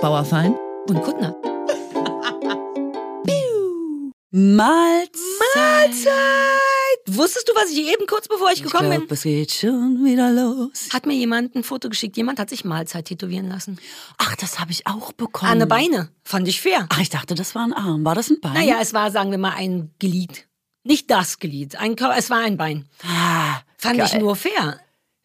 Bauerfein und Kuttner. Mahlzeit. Mahlzeit! Wusstest du, was ich eben kurz bevor ich gekommen ich glaub, bin? Es geht schon wieder los. Hat mir jemand ein Foto geschickt. Jemand hat sich Mahlzeit tätowieren lassen. Ach, das habe ich auch bekommen. An eine Beine. Fand ich fair. Ach, ich dachte, das war ein Arm. War das ein Bein? Naja, es war, sagen wir mal, ein Glied. Nicht das Glied. Ein es war ein Bein. Ah, Fand geil. ich nur fair.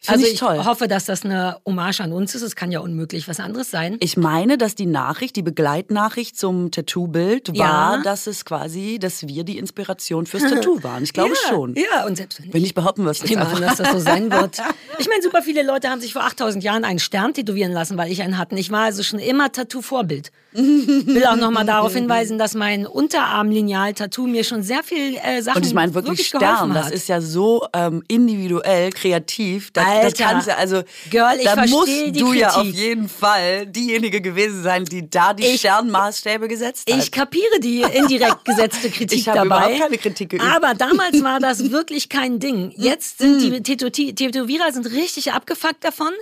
Find also ich toll. hoffe, dass das eine Hommage an uns ist. Es kann ja unmöglich was anderes sein. Ich meine, dass die Nachricht, die Begleitnachricht zum Tattoo-Bild Ja. war, dass es quasi, dass wir die Inspiration fürs Tattoo waren. Ich glaube ja, schon. Ja, und selbst wenn Wenn ich behaupten Ich nehme an, dass das so sein wird. Ich meine, super viele Leute haben sich vor 8000 Jahren einen Stern tätowieren lassen, weil ich einen hatte. Ich war also schon immer Tattoo-Vorbild. Will auch nochmal darauf hinweisen, dass mein Unterarm-Lineal-Tattoo mir schon sehr viel äh, Sachen Und ich meine wirklich, geholfen Stern, das ist ja so ähm, individuell, kreativ. Das, das Alter. kannst du, also Girl, ich da musst du ja auf Kritik. jeden Fall diejenige gewesen sein, die da die Ich- Sternmaßstäbe gesetzt hat. Ich kapiere die indirekt gesetzte Kritik Ich habe dabei. überhaupt keine Kritik geübt. Aber damals war das wirklich kein Ding. Jetzt sind die Tätow- Tätowierer sind richtig abgefuckt davon.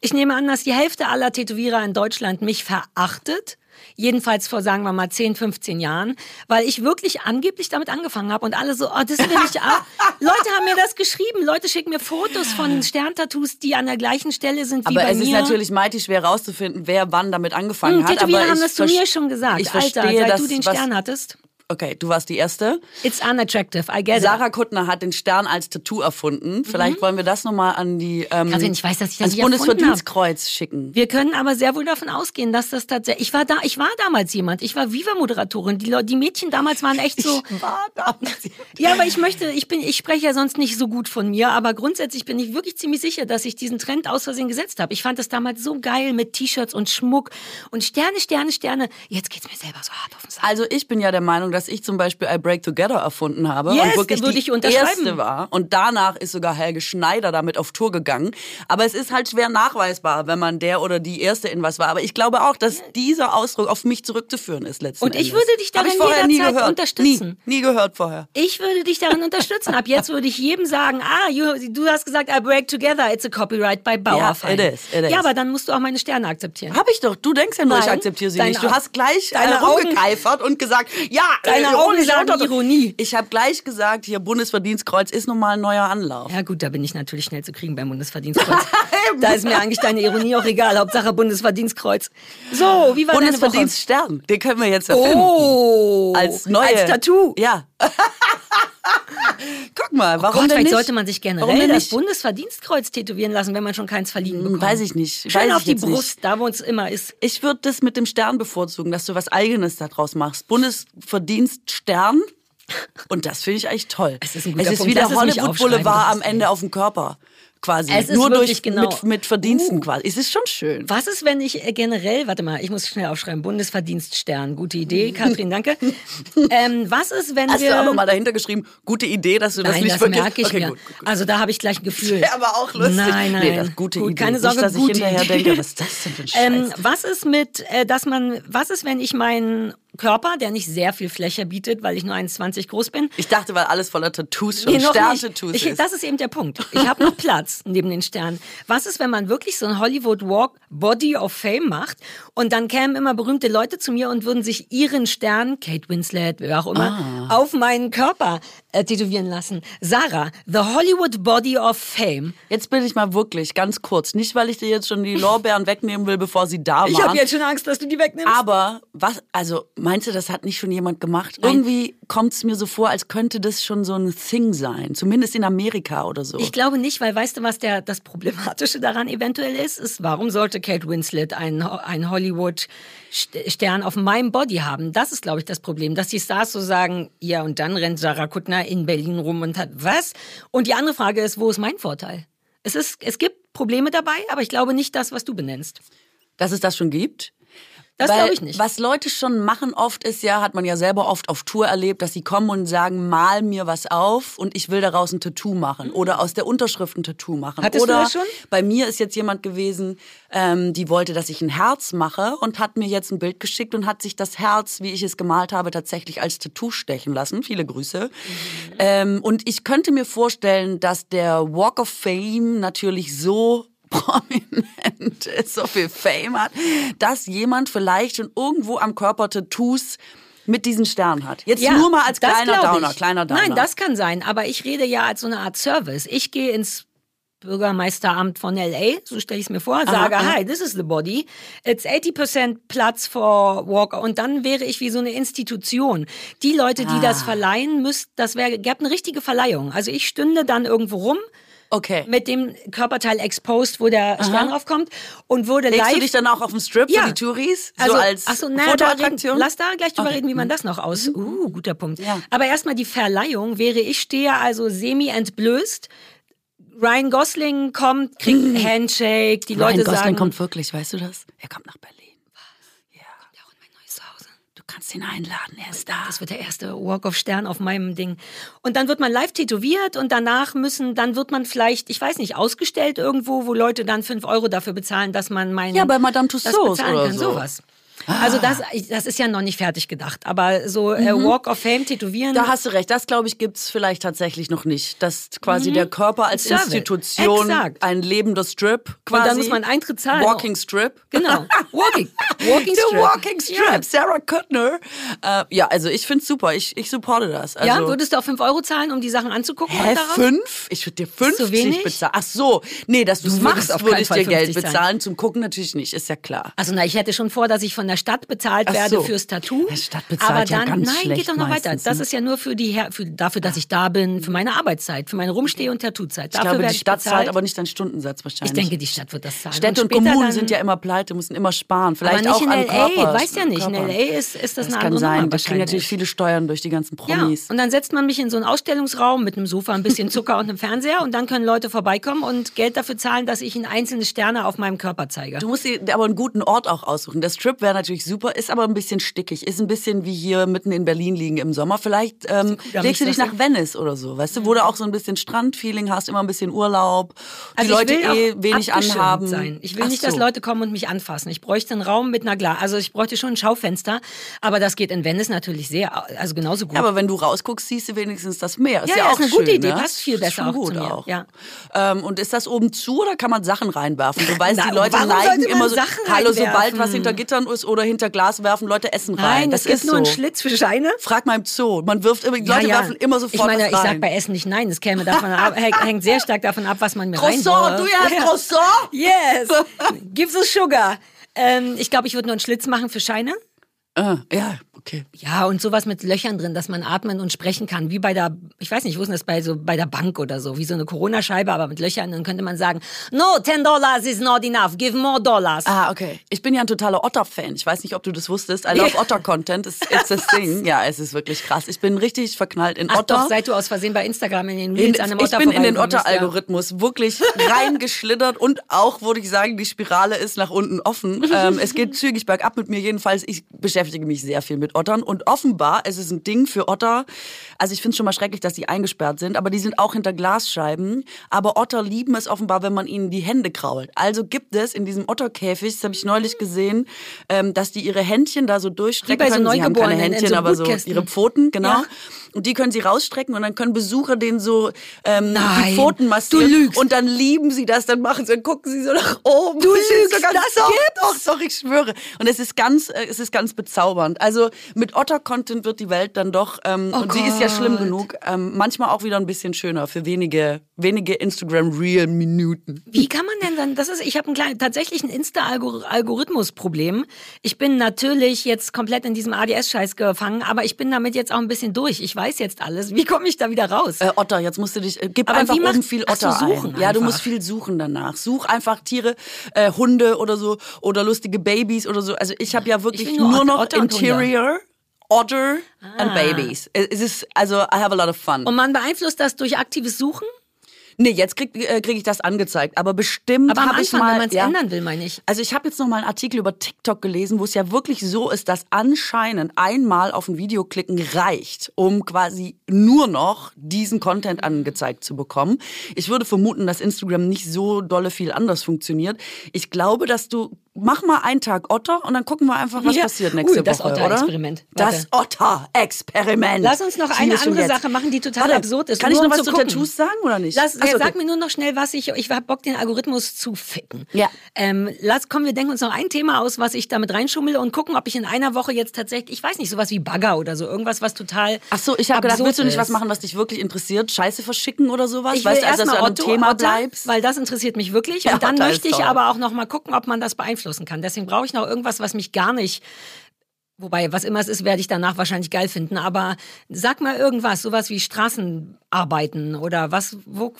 Ich nehme an, dass die Hälfte aller Tätowierer in Deutschland mich verachtet. Jedenfalls vor, sagen wir mal, 10, 15 Jahren, weil ich wirklich angeblich damit angefangen habe und alle so, oh, das will ich auch. Leute haben mir das geschrieben. Leute schicken mir Fotos von Sterntattoos, die an der gleichen Stelle sind wie aber bei es mir. ist natürlich mighty schwer rauszufinden, wer wann damit angefangen Hm, hat. Tätowierer aber haben das zu mir schon gesagt. Ich Alter, verstehe, seit dass, du den Stern hattest. Okay, du warst die Erste. It's unattractive, I get it. Sarah Kuttner hat den Stern als Tattoo erfunden. Vielleicht wollen wir das nochmal an die ähm, Mhm. Katrin, ich weiß, dass ich das ans Bundesverdienstkreuz schicken. Wir können aber sehr wohl davon ausgehen, dass das tatsächlich. Ich war da, ich war damals jemand. Ich war Viva-Moderatorin. Die, Leute- die Mädchen damals waren echt so. war damals. Ja, aber ich möchte, ich bin, ich spreche ja sonst nicht so gut von mir, aber grundsätzlich bin ich wirklich ziemlich sicher, dass ich diesen Trend aus Versehen gesetzt habe. Ich fand das damals so geil mit T-Shirts und Schmuck und Sterne, Sterne, Sterne. Jetzt geht's mir selber so hart auf den Sack. Also ich bin ja der Meinung, dass ich zum Beispiel I Break Together erfunden habe Yes, und wirklich würde die ich unterschreiben. erste war. Und danach ist sogar Helge Schneider damit auf Tour gegangen. Aber es ist halt schwer nachweisbar, wenn man der oder die erste in was war. Aber ich glaube auch, dass dieser Ausdruck auf mich zurückzuführen ist letzten Und ich Endes. würde dich Hab darin ich vorher nie gehört. unterstützen. Nie, nie gehört vorher. Ich würde dich darin unterstützen. Ab jetzt würde ich jedem sagen, ah, you, du hast gesagt, I break together, it's a copyright by Bauerfein. it is, it is. Ja, aber dann musst du auch meine Sterne akzeptieren. Hab ich doch. Du denkst ja nur, ich akzeptiere sie Deine nicht. Du hast gleich äh, deine Augen- rumgekeifert und gesagt, ja, Deine Augen sagen Ironie. Ich habe gleich gesagt, hier Bundesverdienstkreuz ist nun mal ein neuer Anlauf. Ja gut, da bin ich natürlich schnell zu kriegen beim Bundesverdienstkreuz. da ist mir eigentlich deine Ironie auch egal. Hauptsache Bundesverdienstkreuz. So, wie war? Bundesverdienststern, den können wir jetzt erfinden. Oh, Als neue. Als Tattoo. Ja. Guck mal, warum Gott, denn vielleicht nicht? sollte man sich generell das? Bundesverdienstkreuz tätowieren lassen, wenn man schon keins verliehen Hm, bekommt. Weiß ich nicht. Schön Weiß auf die jetzt nicht. Brust, da wo es immer ist. Ich würde das mit dem Stern bevorzugen, dass du was Eigenes daraus machst. Bundesverdienststern. Und das finde ich eigentlich toll. Es ist ein guter es ist Punkt. wie der Hollywood Boulevard am Ende auf dem Körper. Quasi. Es ist Nur durch genau. mit, mit Verdiensten Uh. quasi. Es ist schon schön. Was ist, wenn ich äh, generell, warte mal, ich muss schnell aufschreiben, Bundesverdienststern, gute Idee, Katrin, danke. ähm, was ist, wenn Hast wir... du auch nochmal dahinter geschrieben, gute Idee, dass du das Nein, nicht das vergisst? merke ich okay, mir. Gut, gut, gut. Also da habe ich gleich ein Gefühl. Wäre aber auch lustig. Nein, nein. Nee, das gute Gut, Idee. Keine Sorge, nicht, dass ich hinterher Idee. denke, was ist das denn für ein Scheiß? Ähm, was ist mit, äh, dass man, was ist, wenn ich meinen Körper, der nicht sehr viel Fläche bietet, weil ich nur 1,20 groß bin, ich dachte, weil alles voller Tattoos schon Nee. Sterntattoos ist. das ist eben der Punkt. Ich habe noch Platz neben den Sternen. Was ist, wenn man wirklich so ein Hollywood Walk Body of Fame macht und dann kämen immer berühmte Leute zu mir und würden sich ihren Stern, Kate Winslet, wer auch immer, Ah. auf meinen Körper äh, tätowieren lassen. Sarah, the Hollywood Body of Fame. Jetzt bin ich mal wirklich ganz kurz. Nicht, weil ich dir jetzt schon die Lorbeeren wegnehmen will, bevor sie da waren. Ich habe jetzt schon Angst, dass du die wegnimmst. Aber was, also meinst du, das hat nicht schon jemand gemacht? Irgendwie kommt es mir so vor, als könnte das schon so ein Thing sein. Zumindest in Amerika oder so. Ich glaube nicht, weil weißt du, was der, das Problematische daran eventuell ist? ist warum sollte Kate Winslet einen, einen Hollywood-Stern auf meinem Body haben? Das ist, glaube ich, das Problem, dass die Stars so sagen, ja, und dann rennt Sarah Kuttner in Berlin rum und hat was? Und die andere Frage ist, wo ist mein Vorteil? Es, ist, es gibt Probleme dabei, aber ich glaube nicht das, was du benennst. Dass es das schon gibt? Das glaube ich nicht. Was Leute schon machen oft ist ja, hat man ja selber oft auf Tour erlebt, dass sie kommen und sagen, mal mir was auf und ich will daraus ein Tattoo machen oder aus der Unterschrift ein Tattoo machen. Hattest du oder das schon? bei mir ist jetzt jemand gewesen, ähm, die wollte, dass ich ein Herz mache und hat mir jetzt ein Bild geschickt und hat sich das Herz, wie ich es gemalt habe, tatsächlich als Tattoo stechen lassen. Viele Grüße. Ähm, und ich könnte mir vorstellen, dass der Walk of Fame natürlich so prominent ist, so viel Fame hat, dass jemand vielleicht schon irgendwo am Körper Tattoos mit diesen Sternen hat. Jetzt Ja, nur mal als kleiner Downer, kleiner Downer. Nein, das kann sein, aber ich rede ja als so eine Art Service. Ich gehe ins Bürgermeisteramt von LA, so stelle ich es mir vor, sage, aha. hi, this is the body. It's 80% Platz for Walker. Und dann wäre ich wie so eine Institution. Die Leute, die das Ah. verleihen, müsst, das wäre, gäbe eine richtige Verleihung. Also ich stünde dann irgendwo rum Okay. mit dem Körperteil exposed, wo der Stern draufkommt und würde Legst live du dich dann auch auf den Strip Ja. für die Touris? also, so als ach so, na, Fotoattraktion? lass da gleich drüber Okay. reden, wie man das noch aus. Uh, guter Punkt. Ja. Aber erstmal die Verleihung wäre, ich stehe also semi entblößt. Ryan Gosling kommt, kriegt Handshake, die Ryan Leute Gosling sagen, kommt wirklich, weißt du das? Er kommt nach Berlin. Ja. Ja, und mein neues Zuhause. Du kannst ihn einladen, er ist da. Das wird der erste Walk of Stern auf meinem Ding. Und dann wird man live tätowiert und danach müssen, dann wird man vielleicht, ich weiß nicht, ausgestellt irgendwo, wo Leute dann 5 Euro dafür bezahlen, dass man meinen. Ja, bei Madame das Tussauds oder kann, so. sowas. Also das, das ist ja noch nicht fertig gedacht, aber so äh, Walk of Fame tätowieren. Mhm. Da hast du recht, das glaube ich gibt's vielleicht tatsächlich noch nicht. Dass quasi der Körper als Service. Institution Exakt. ein lebender Strip quasi. Und dann muss man Eintritt zahlen. Walking Strip. Genau. Walking. Walking The Strip. Walking Strip, Ja. Sarah Kuttner. Äh, ja, also ich find's super, ich, ich supporte das. Also, ja, würdest du auch 5 Euro zahlen, um die Sachen anzugucken? Hä, darauf? fünf? Ich würde dir 50 wenig? bezahlen. Ach so, nee, dass du es Du machst, würde ich dir Geld 50 zahlen. bezahlen. Zum Gucken natürlich nicht, ist ja klar. Also na, ich hätte schon vor, dass ich von der Stadt bezahlt Ach werde so. fürs Tattoo. Die Stadt bezahlt aber ja dann, ganz nein, geht doch noch weiter. meistens, Das ne? ist ja nur für die für, dafür, dass ich da bin, für meine Arbeitszeit, für meine Rumsteh- und Tattoo-Zeit. Ich glaube, die Stadt bezahlt. zahlt aber nicht deinen Stundensatz wahrscheinlich. ich denke, die Stadt wird das zahlen. Städte und, später Kommunen sind ja immer pleite, müssen immer sparen. aber Vielleicht nicht auch in an LA, Körper. weiß ja nicht. In. LA ist, ist das, Das eine kann andere sein. Nummer Da kriegen natürlich viele Steuern durch die ganzen Ja, Promis. und dann setzt man mich in so einen Ausstellungsraum mit einem Sofa, ein bisschen Zucker und einem Fernseher und dann können Leute vorbeikommen und Geld dafür zahlen, dass ich ihnen einzelne Sterne auf meinem Körper zeige. Du musst dir aber einen guten Ort auch aussuchen. Der Strip wäre natürlich super, ist aber ein bisschen stickig. Ist ein bisschen wie hier mitten in Berlin liegen im Sommer. Vielleicht ähm, da legst du dich nach Venice oder so, weißt du, wo du auch so ein bisschen Strandfeeling hast, immer ein bisschen Urlaub, die Also Leute eh wenig anhaben. Sein. Ich will Ach nicht, so. dass Leute kommen und mich anfassen. Ich bräuchte einen Raum mit einer Glas. Also ich bräuchte schon ein Schaufenster, aber das geht in Venice natürlich sehr, also genauso gut. Ja, aber wenn du rausguckst, siehst du wenigstens das Meer. Ist Ja, ja, ja, auch ist eine schön, gute Idee. Ne? Passt viel Ist besser schon auch gut zu mir. Auch. Ja. Ähm, und ist das oben zu oder kann man Sachen reinwerfen? Du weißt, Na, die Leute neigen immer so. Hallo, sobald was hinter Gittern ist oder hinter Glas werfen Leute Essen rein. Nein, das es ist nur so. einen Schlitz für Scheine. Frag mal im Zoo. Man wirft immer, die Leute werfen immer sofort Ich meine, ich sag bei Essen nicht nein. Es käme davon ab, hängt sehr stark davon ab, was man mir Croissant, du hast Ja. Croissant? Yes. Give the sugar. Ähm, ich glaube, ich würde nur einen Schlitz machen für Scheine. Ah, ja, okay. Ja, und sowas mit Löchern drin, dass man atmen und sprechen kann, wie bei der, ich weiß nicht, wo ist denn das bei so bei der Bank oder so, wie so eine Corona-Scheibe, aber mit Löchern. Dann könnte man sagen, no, 10 dollars is not enough, give more dollars. Ah, okay. Ich bin ja ein totaler Otter-Fan. Ich weiß nicht, ob du das wusstest. I love Otter-Content. It's, it's a thing. Ja, es ist wirklich krass. Ich bin richtig verknallt in Ach Otter. doch, seit du aus Versehen bei Instagram in den In, Reels an einem ich Otter bin in den bist, ja. Otter-Algorithmus wirklich reingeschlittert und auch, würde ich sagen, die Spirale ist nach unten offen. ähm, es geht zügig bergab mit mir jedenfalls. Ich beschäftige mich sehr viel mit Ottern und offenbar es ist ein Ding für Otter. Also ich finde es schon mal schrecklich, dass die eingesperrt sind, aber die sind auch hinter Glasscheiben. Aber Otter lieben es offenbar, wenn man ihnen die Hände krault. Also gibt es in diesem Otterkäfig, das habe ich neulich gesehen, ähm, dass die ihre Händchen da so durchstrecken Wie bei so können. Sie haben keine Händchen, so aber so ihre Pfoten, genau. Ja. Und die können sie rausstrecken und dann können Besucher denen so ähm, die Nein, Pfoten massieren. du lügst. Und dann lieben sie das, dann machen sie, dann gucken sie so nach oben. Du Das lügst, so ganz, das doch, gibt's. Doch, doch, ich schwöre. Und es ist ganz, äh, es ist ganz bezaubernd. Also mit Otter-Content wird die Welt dann doch, ähm, Oh und sie ist ja Gott. schlimm genug, ähm, manchmal auch wieder ein bisschen schöner für wenige, wenige Instagram-Real-Minuten. Wie kann man denn dann, das ist, ich habe ein klein, tatsächlich ein Insta-Algorithmus-Problem. Ich bin natürlich jetzt komplett in diesem ADS-Scheiß gefangen, aber ich bin damit jetzt auch ein bisschen durch. Ich weiß jetzt alles. Wie komme ich da wieder raus? Äh, Otter, jetzt musst du dich, äh, gib Aber einfach macht- oben viel Ach Otter suchen ein. Ja, du einfach. musst viel suchen danach. Such einfach Tiere, äh, Hunde oder so oder lustige Babys oder so. Also ich habe ja wirklich nur nur, noch Otter. Interior, Otter and Ah. Babies. Es ist, also I have a lot of fun. Und man beeinflusst das durch aktives Suchen? Nee, jetzt krieg, äh, krieg ich das angezeigt. Aber bestimmt habe ich mal. wenn man es ja. ändern will, meine ich. Also ich habe jetzt noch mal einen Artikel über TikTok gelesen, wo es ja wirklich so ist, dass anscheinend einmal auf ein Video klicken reicht, um quasi nur noch diesen Content angezeigt zu bekommen. Ich würde vermuten, dass Instagram nicht so dolle viel anders funktioniert. Ich glaube, dass du mach mal einen Tag Otter und dann gucken wir einfach, was Ja. passiert nächste Ui, das Woche, oder? Otter-Experiment. Das Otter-Experiment. Lass uns noch eine andere. Sache machen, die total Warte, absurd ist. Kann ich nur noch um was zu gucken. Tattoos sagen oder nicht? Lass, Ach so, sag okay. mir nur noch schnell, was ich. Ich hab Bock, den Algorithmus zu ficken. Ja. Ähm, lass, komm, wir denken uns noch ein Thema aus, was ich damit reinschummel und gucken, ob ich in einer Woche jetzt tatsächlich, ich weiß nicht, sowas wie Bagger oder so, irgendwas, was total. Ach so, ich habe gedacht, willst du nicht ist. was machen, was dich wirklich interessiert? Scheiße verschicken oder sowas? Ich will weißt du, also, dass du an einem Thema Otter, bleibst? weil das interessiert mich wirklich. Ja, und dann Otter möchte ich aber auch noch mal gucken, ob man das beeinflussen kann. Deswegen brauche ich noch irgendwas, was mich gar nicht. Wobei, was immer es ist, werde ich danach wahrscheinlich geil finden. Aber sag mal irgendwas, sowas wie Straßenarbeiten oder was, wo,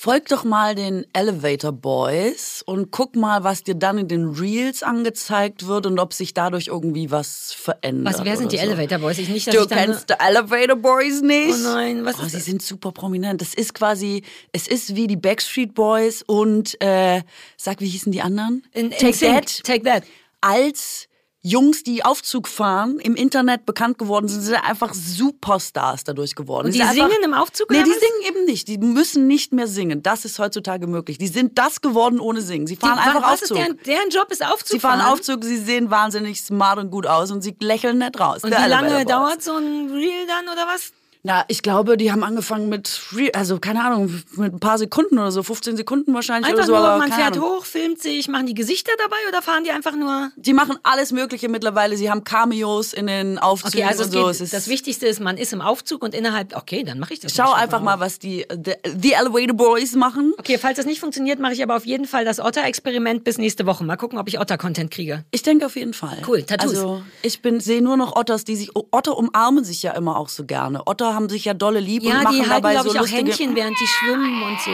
Folg doch mal den Elevator Boys und guck mal, was dir dann in den Reels angezeigt wird und ob sich dadurch irgendwie was verändert. was, wer sind die so. Elevator Boys? Ich nicht, dass Du ich kennst die Elevator Boys nicht? Oh nein, was oh, ist sie das? sind super prominent. Das ist quasi, es ist wie die Backstreet Boys und, äh, sag, wie hießen die anderen? In, Take. That. Take That. Als Jungs, die Aufzug fahren, im Internet bekannt geworden sind, sind einfach Superstars dadurch geworden. Und die sind einfach- singen im Aufzug, Nee, die was? singen eben nicht. Die müssen nicht mehr singen. Das ist heutzutage möglich. Die sind das geworden ohne Singen. Sie fahren Die- einfach was ist Aufzug. deren, deren Job ist Aufzug Sie fahren fahren? Aufzug, sie sehen wahnsinnig smart und gut aus und sie lächeln nett raus. Und wie lange dauert so ein Reel dann oder was? Na, ich glaube, die haben angefangen mit, also keine Ahnung, mit ein paar Sekunden oder so, 15 Sekunden wahrscheinlich Einfach oder so. nur, aber man fährt Ahnung. hoch, filmt sich, machen die Gesichter dabei oder fahren die einfach nur? Die machen alles Mögliche mittlerweile. Sie haben Cameos in den Aufzügen Okay, also und so. geht, das Wichtigste ist, man ist im Aufzug und innerhalb, okay, dann mache ich das. Schau einfach mal, was die the, the Elevator Boys machen. Okay, falls das nicht funktioniert, mache ich aber auf jeden Fall das Otter-Experiment bis nächste Woche. Mal gucken, ob ich Otter-Content kriege. Ich denke auf jeden Fall. Cool, Tattoos. Also ich sehe nur noch Otters, die sich Otter umarmen sich ja immer auch so gerne. Otter haben sich ja dolle lieb und Ja, machen die halten, dabei glaube so ich, auch Händchen, während die schwimmen und so.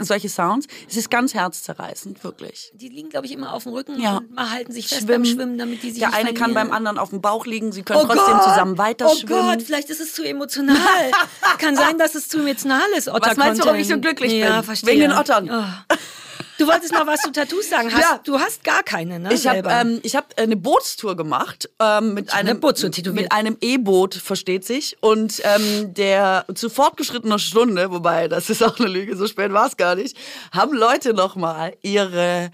solche Sounds. Es ist ganz herzzerreißend, wirklich. Die liegen, glaube ich, immer auf dem Rücken Ja. und mal halten sich fest beim Schwimmen, damit die sich Der nicht eine kann verlieren. beim anderen auf dem Bauch liegen, sie können Oh trotzdem Gott! zusammen weiter Oh schwimmen. Gott, vielleicht ist es zu emotional. kann sein, dass es zu emotional ist, Otter Was meinst du, warum ich so glücklich ja, bin? Verstehe. Wegen den Ottern. Oh. Du wolltest noch was zu Tattoos sagen. Hast, Ja. Du hast gar keine, ne? Ich habe ähm, ich hab eine Bootstour gemacht ähm, mit eine einem tätowiert. mit einem E-Boot versteht sich und ähm, der zu fortgeschrittener Stunde, wobei das ist auch eine Lüge, so spät war es gar nicht, haben Leute noch mal ihre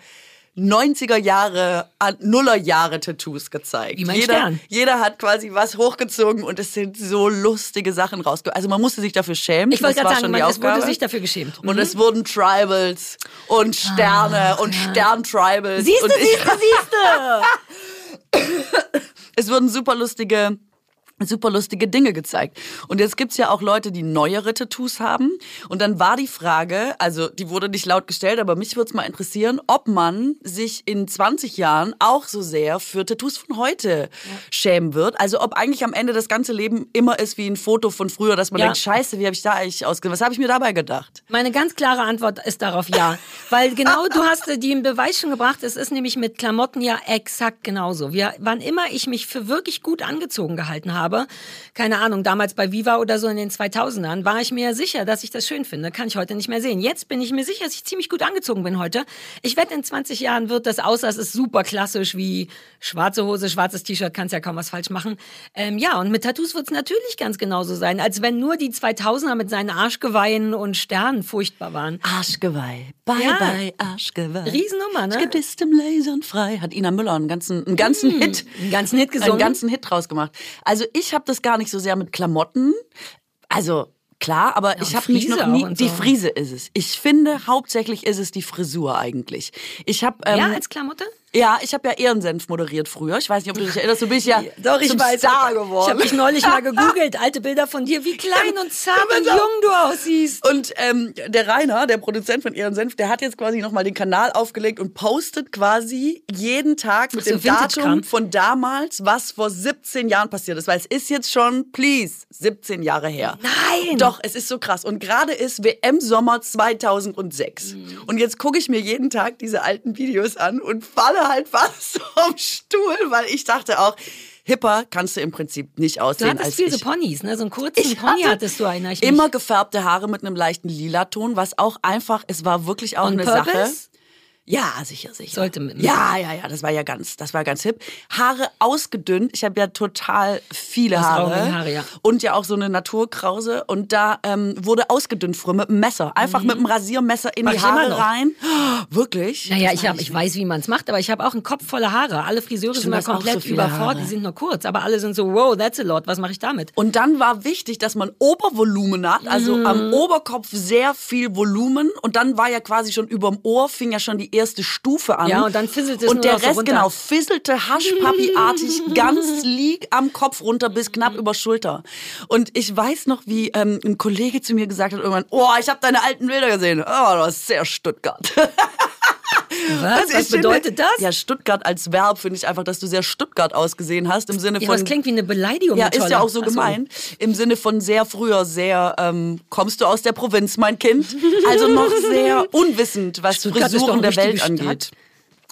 90er Jahre, an- Nuller Jahre Tattoos gezeigt. Wie mein jeder, Stern. jeder hat quasi was hochgezogen und es sind so lustige Sachen rausgekommen. Also man musste sich dafür schämen. ich wollte gerade sagen, schon man, es wurde sich dafür geschämt. Und Mhm. es wurden Tribals und Sterne und Stern-Tribals. Siehst du, und ich- siehst du, siehst du. es wurden super lustige super lustige Dinge gezeigt. Und jetzt gibt's ja auch Leute, die neuere Tattoos haben. Und dann war die Frage, also die wurde nicht laut gestellt, aber mich würde es mal interessieren, ob man sich in 20 Jahren auch so sehr für Tattoos von heute schämen wird. Also ob eigentlich am Ende das ganze Leben immer ist wie ein Foto von früher, dass man Ja. denkt, scheiße, wie habe ich da eigentlich ausgesehen? Was habe ich mir dabei gedacht? Meine ganz klare Antwort ist darauf ja. Weil genau du hast äh, die im Beweis schon gebracht, es ist nämlich mit Klamotten ja exakt genauso. Wir, wann immer ich mich für wirklich gut angezogen gehalten habe, keine Ahnung, damals bei Viva oder so in den 2000ern, war ich mir sicher, dass ich das schön finde. Kann ich heute nicht mehr sehen. Jetzt bin ich mir sicher, dass ich ziemlich gut angezogen bin heute. Ich wette, in 20 Jahren wird das außer es ist super klassisch wie schwarze Hose, schwarzes T-Shirt, kannst ja kaum was falsch machen. Ähm, ja, und mit Tattoos wird es natürlich ganz genauso sein, als wenn nur die 2000er mit seinen Arschgeweihen und Sternen furchtbar waren. Arschgeweih, bye Ja. bye Arschgeweih. Riesennummer, ne? Es gibt es dem Lasern frei. Hat Ina Müller einen ganzen, einen ganzen Hit. Einen ganzen Hit gesungen. Einen ganzen Hit draus gemacht. Also ich habe das gar nicht so sehr mit Klamotten. Also klar, aber ich und habe mich noch nie. und Die so. Friese ist es. Ich finde, hauptsächlich ist es die Frisur eigentlich. Ich habe ähm, ja, als Klamotte? Ja, ich habe ja Ehrensenf moderiert früher. Ich weiß nicht, ob du dich erinnerst. Du bist ja Doch, ich zum weiß. Star Ich geworden. habe dich neulich mal gegoogelt, alte Bilder von dir, wie klein und zart und jung du aussiehst. Und ähm, der Rainer, der Produzent von Ihren Senf, der hat jetzt quasi nochmal den Kanal aufgelegt und postet quasi jeden Tag mit so, dem. Datum von damals, was vor 17 Jahren passiert ist. Weil es ist jetzt schon, please, 17 Jahre her. Nein! Doch, es ist so krass. Und gerade ist WM-Sommer 2006. Mhm. Und jetzt gucke ich mir jeden Tag diese alten Videos an und falle halt fast vom Stuhl, weil ich dachte auch, hipper kannst du im Prinzip nicht Du aussehen hattest als viel ich. so Ponys, ne? So einen kurzen Ich Pony hatte hattest du, mich. Immer gefärbte Haare mit einem leichten Lilaton, was auch einfach, es war wirklich auch On eine purpose? Sache. Ja, sicher, sicher. Sollte mit- Ja, ja, ja, das war ja ganz, das war ganz hip. Haare ausgedünnt. Ich habe ja total viele Hast Haare. Augenhaare, ja. Und ja auch so eine Naturkrause. Und da ähm, wurde ausgedünnt früher mit einem Messer. Einfach mit einem Rasiermesser in Mach die Haare rein. Wirklich? Naja, Das ich, hab, weiß ich weiß, wie man es macht, aber ich habe auch einen Kopf voller Haare. Alle Friseure Stimmt, sind mal komplett so überfordert. Haare. Die sind nur kurz, aber alle sind so, wow, that's a lot. Was mache ich damit? Und dann war wichtig, dass man Obervolumen hat, also Mhm. am Oberkopf sehr viel Volumen. Und dann war ja quasi schon überm Ohr, fing ja schon die erste Stufe an. Ja, und dann fisselte es Und der so Rest, runter. genau, fisselte Haschpapi-artig ganz lieg am Kopf runter bis knapp über Schulter. Und ich weiß noch, wie ähm, ein Kollege zu mir gesagt hat irgendwann, oh, ich habe deine alten Bilder gesehen. Oh, das ist sehr Stuttgart. Was, Also was bedeutet das? Ja, Stuttgart als Verb finde ich einfach, dass du sehr Stuttgart ausgesehen hast, im Sinne Ja, von... das klingt wie eine Beleidigung. Ja, ist ja auch so Ach gemein. Im Sinne von sehr früher, sehr, ähm, kommst du aus der Provinz, mein Kind? Also noch sehr unwissend, was Stuttgart Frisuren der Welt richtige angeht.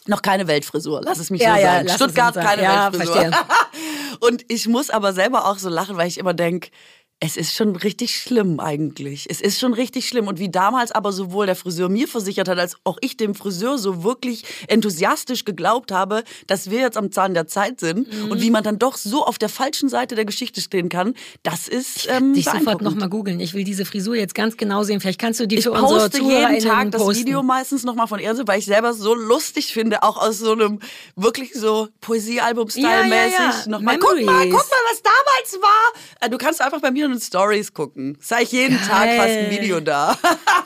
Noch keine Weltfrisur, lass es mich Ja, so ja, sagen. Stuttgart, sagen. keine Ja, Weltfrisur. Und ich muss aber selber auch so lachen, weil ich immer denk es ist schon richtig schlimm eigentlich. Es ist schon richtig schlimm. Und wie damals aber sowohl der Friseur mir versichert hat, als auch ich dem Friseur so wirklich enthusiastisch geglaubt habe, dass wir jetzt am Zahn der Zeit sind Mhm. und wie man dann doch so auf der falschen Seite der Geschichte stehen kann, das ist ähm, Dich sofort nochmal googeln. Ich will diese Frisur jetzt ganz genau sehen. Vielleicht kannst du die Ich für unsere poste jeden Tag das posten. Video meistens nochmal von Ernst, weil ich selber so lustig finde, auch aus so einem wirklich so Poesiealbum-Style-mäßig. Ja, ja, ja. Nochmal, guck mal, guck mal, was damals war. Äh, Du kannst einfach bei mir den Stories gucken. Sag ich jeden Tag fast ein Video da.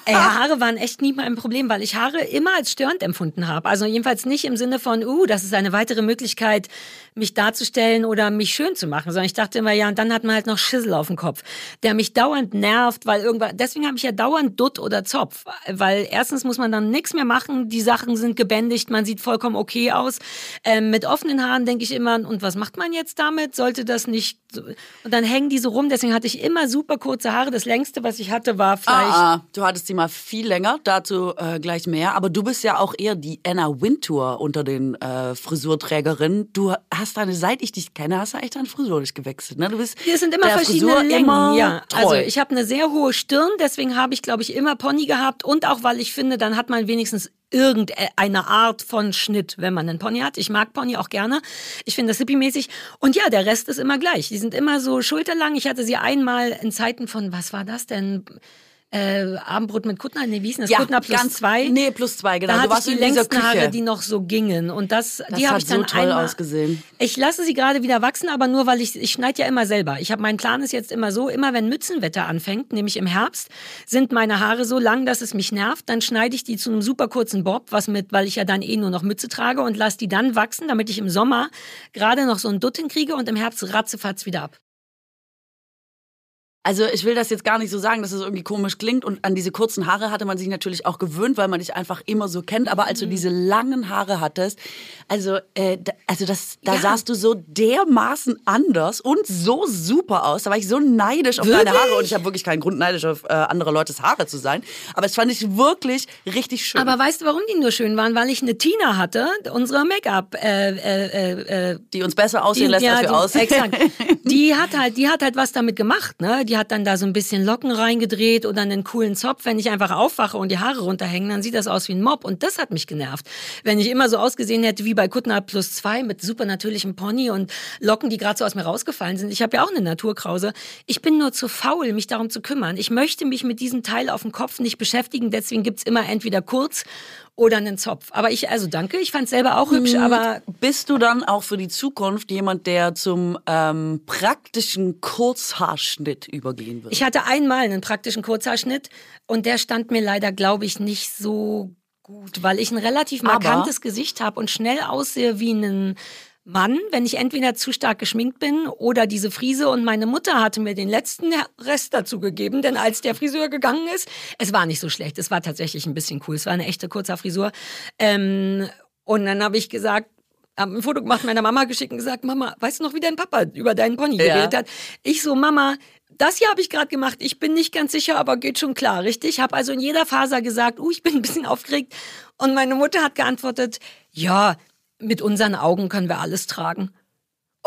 Ey, Haare waren echt nie mal ein Problem, weil ich Haare immer als störend empfunden habe. Also jedenfalls nicht im Sinne von, uh, das ist eine weitere Möglichkeit, mich darzustellen oder mich schön zu machen, sondern ich dachte immer, ja, und dann hat man halt noch Schissel auf dem Kopf, der mich dauernd nervt, weil irgendwann, deswegen habe ich ja dauernd Dutt oder Zopf, weil erstens muss man dann nichts mehr machen, die Sachen sind gebändigt, man sieht vollkommen okay aus. Ähm, mit offenen Haaren denke ich immer, und was macht man jetzt damit? Sollte das nicht, so- und dann hängen die so rum, deswegen hatte ich immer super kurze Haare. Das längste, was ich hatte, war vielleicht Ah, ah, du hattest sie mal viel länger, dazu äh, gleich mehr. Aber du bist ja auch eher die Anna Wintour unter den äh, Frisurträgerinnen. Du hast deine, seit ich dich kenne, hast du eigentlich deine Frisur gewechselt. Ne? Du bist Hier sind immer verschiedene Frisur Längen. immer ja, treu. also ich habe eine sehr hohe Stirn, deswegen habe ich, glaube ich, immer Pony gehabt und auch, weil ich finde, dann hat man wenigstens irgendeine Art von Schnitt, wenn man einen Pony hat. Ich mag Pony auch gerne. Ich finde das hippie-mäßig. Und ja, der Rest ist immer gleich. Die sind immer so schulterlang. Ich hatte sie einmal in Zeiten von, was war das denn? Äh, Abendbrot mit Kuttner? Nee, wie hieß denn das? Ja, Kuttner plus ganz- zwei? nee, plus zwei, genau. Da Du warst ich die längsten Haare, die noch so gingen. Und das, Das die habe ich dann so toll einmal, ausgesehen. ich lasse sie gerade wieder wachsen, aber nur, weil ich, ich schneide ja immer selber. Ich habe, mein Plan ist jetzt immer so, immer wenn Mützenwetter anfängt, nämlich im Herbst, sind meine Haare so lang, dass es mich nervt. Dann schneide ich die zu einem super kurzen Bob, was mit, weil ich ja dann eh nur noch Mütze trage und lasse die dann wachsen, damit ich im Sommer gerade noch so einen Dutt hinkriege und im Herbst ratzefatz wieder ab. Also ich will das jetzt gar nicht so sagen, dass es irgendwie komisch klingt. Und an diese kurzen Haare hatte man sich natürlich auch gewöhnt, weil man dich einfach immer so kennt. Aber Mhm. als du diese langen Haare hattest, also, äh, da, also das, da Ja. sahst du so dermaßen anders und so super aus. Da war ich so neidisch auf deine Wirklich? Haare. Und ich habe wirklich keinen Grund, neidisch auf äh, andere Leutes Haare zu sein. Aber es fand ich wirklich richtig schön. Aber weißt du, warum die nur schön waren? Weil ich eine Tina hatte, unsere Make-up, äh, äh, äh, äh, die uns besser aussehen lässt, als wir die, aussehen. Exakt. Die hat halt, die hat halt was damit gemacht, ne? Die hat dann da so ein bisschen Locken reingedreht oder einen coolen Zopf. Wenn ich einfach aufwache und die Haare runterhängen, dann sieht das aus wie ein Mob. Und das hat mich genervt. Wenn ich immer so ausgesehen hätte wie bei Kuttner plus zwei mit super natürlichem Pony und Locken, die gerade so aus mir rausgefallen sind. Ich habe ja auch eine Naturkrause. Ich bin nur zu faul, mich darum zu kümmern. Ich möchte mich mit diesem Teil auf dem Kopf nicht beschäftigen. Deswegen gibt's immer entweder kurz oder einen Zopf. Aber ich, also danke, ich fand's selber auch hübsch, aber Bist du dann auch für die Zukunft jemand, der zum ähm, praktischen Kurzhaarschnitt übergehen wird? Ich hatte einmal einen praktischen Kurzhaarschnitt und der stand mir leider, glaube ich, nicht so gut, weil ich ein relativ Aber- markantes Gesicht habe und schnell aussehe wie ein Mann, wenn ich entweder zu stark geschminkt bin oder diese Frise und meine Mutter hatte mir den letzten Rest dazu gegeben, denn als der Friseur gegangen ist, es war nicht so schlecht, es war tatsächlich ein bisschen cool, es war eine echte Kurzhaarfrisur ähm, und dann habe ich gesagt, habe ein Foto gemacht, meiner Mama geschickt und gesagt, Mama, weißt du noch, wie dein Papa über deinen Pony Ja. geredet hat? Ich so, Mama, das hier habe ich gerade gemacht. Ich bin nicht ganz sicher, aber geht schon klar, richtig? Habe also in jeder Faser gesagt, uh, ich bin ein bisschen aufgeregt. Und meine Mutter hat geantwortet, ja, mit unseren Augen können wir alles tragen.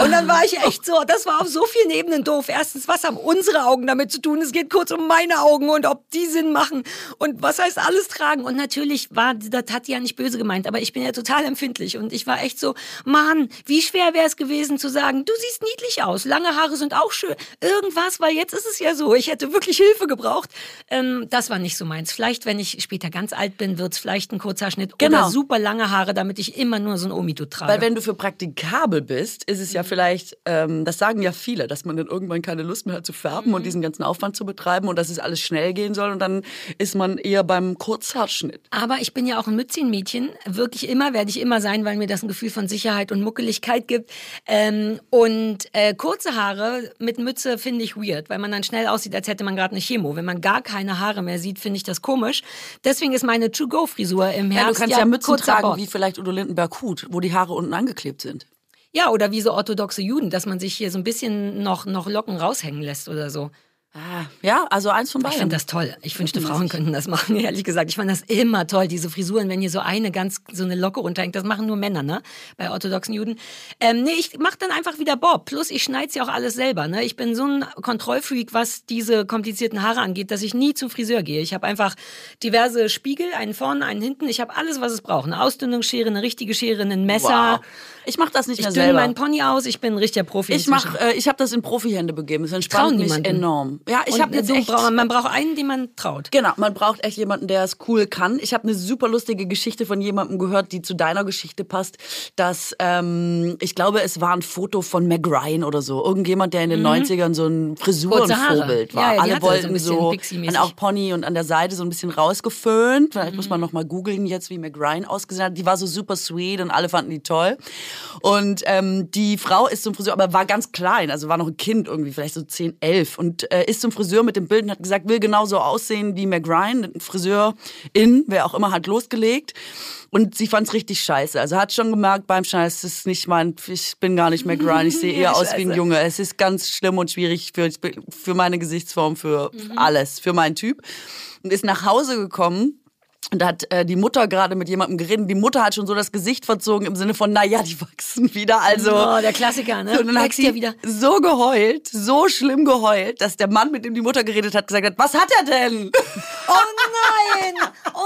Und dann war ich echt so, das war auf so vielen Ebenen doof. Erstens, was haben unsere Augen damit zu tun? Es geht kurz um meine Augen und ob die Sinn machen und was heißt alles tragen. Und natürlich war, das hat die ja nicht böse gemeint, aber ich bin ja total empfindlich und ich war echt so, Mann, wie schwer wäre es gewesen zu sagen, du siehst niedlich aus, lange Haare sind auch schön. Irgendwas, weil jetzt ist es ja so, ich hätte wirklich Hilfe gebraucht. Ähm, das war nicht so meins. Vielleicht, wenn ich später ganz alt bin, wird's vielleicht ein Kurzhaarschnitt Genau. oder super lange Haare, damit ich immer nur so ein Omito trage. Weil wenn du für praktikabel bist, ist es ja vielleicht, ähm, das sagen ja viele, dass man dann irgendwann keine Lust mehr hat zu färben und diesen ganzen Aufwand zu betreiben und dass es alles schnell gehen soll und dann ist man eher beim Kurzhaarschnitt. Aber ich bin ja auch ein Mützchen-Mädchen. Wirklich immer, werde ich immer sein, weil mir das ein Gefühl von Sicherheit und Muckeligkeit gibt. Ähm, und äh, kurze Haare mit Mütze finde ich weird, weil man dann schnell aussieht, als hätte man gerade eine Chemo. Wenn man gar keine Haare mehr sieht, finde ich das komisch. Deswegen ist meine To-Go-Frisur im Ja, Herbst du kannst ja, Mützen kurzer tragen, Bart. wie vielleicht Udo Lindenberg-Hut, wo die Haare unten angeklebt sind. Ja, oder wie so orthodoxe Juden, dass man sich hier so ein bisschen noch, noch Locken raushängen lässt oder so. Ah, ja, also eins von Ich beiden. finde das toll. Ich wünschte, Frauen könnten das machen, ehrlich gesagt. Ich fand das immer toll, diese Frisuren, wenn hier so eine ganz, so eine Locke runterhängt. Das machen nur Männer, ne? Bei orthodoxen Juden. Ähm, nee, ich mach dann einfach wieder Bob. Plus, ich schneid's ja auch alles selber, ne? Ich bin so ein Kontrollfreak, was diese komplizierten Haare angeht, dass ich nie zum Friseur gehe. Ich habe einfach diverse Spiegel, einen vorne, einen hinten. Ich habe alles, was es braucht. Eine Ausdünnungsschere, eine richtige Schere, ein Messer. Wow. Ich mache das nicht Ich mehr dünne selber. meinen Pony aus. Ich bin ein richtiger Profi. Ich mach, äh, ich habe das in Profihände begeben. Es entspannt mich niemanden. Ja, ich habe jetzt du echt man braucht einen, den man traut. Genau, man braucht echt jemanden, der es cool kann. Ich habe eine super lustige Geschichte von jemandem gehört, die zu deiner Geschichte passt. Dass ähm, ich glaube, es war ein Foto von Meg Ryan oder so. Irgendjemand, der in den 90ern so ein. Frisurenvorbild war. Ja, ja, Alle so wollten so, Pixie-mäßig. und auch Pony und an der Seite so ein bisschen rausgeföhnt. Vielleicht muss man noch mal googeln jetzt, wie Meg Ryan ausgesehen hat. Die war so super sweet und alle fanden die toll. Und ähm, die Frau ist zum Friseur, aber war ganz klein, also war noch ein Kind irgendwie, vielleicht so 10, 11 und äh, ist zum Friseur mit dem Bild und hat gesagt, will genauso aussehen wie Meg Ryan, ein Friseur in, wer auch immer, hat losgelegt. Und sie fand's richtig scheiße. Also hat schon gemerkt beim Scheiß, es ist nicht mein, ich bin gar nicht Meg Ryan, ich sehe eher aus wie ein. Junge. Es ist ganz schlimm und schwierig für, für meine Gesichtsform, für Mhm. alles, für meinen Typ. Und ist nach Hause gekommen und da hat äh, die Mutter gerade mit jemandem geredet. Die Mutter hat schon so das Gesicht verzogen im Sinne von, naja, die wachsen wieder. Also Oh, der Klassiker, ne? und dann hat Wächst sie ja wieder. so geheult, so schlimm geheult, dass der Mann, mit dem die Mutter geredet hat, gesagt hat, was hat er denn? Oh nein! Oh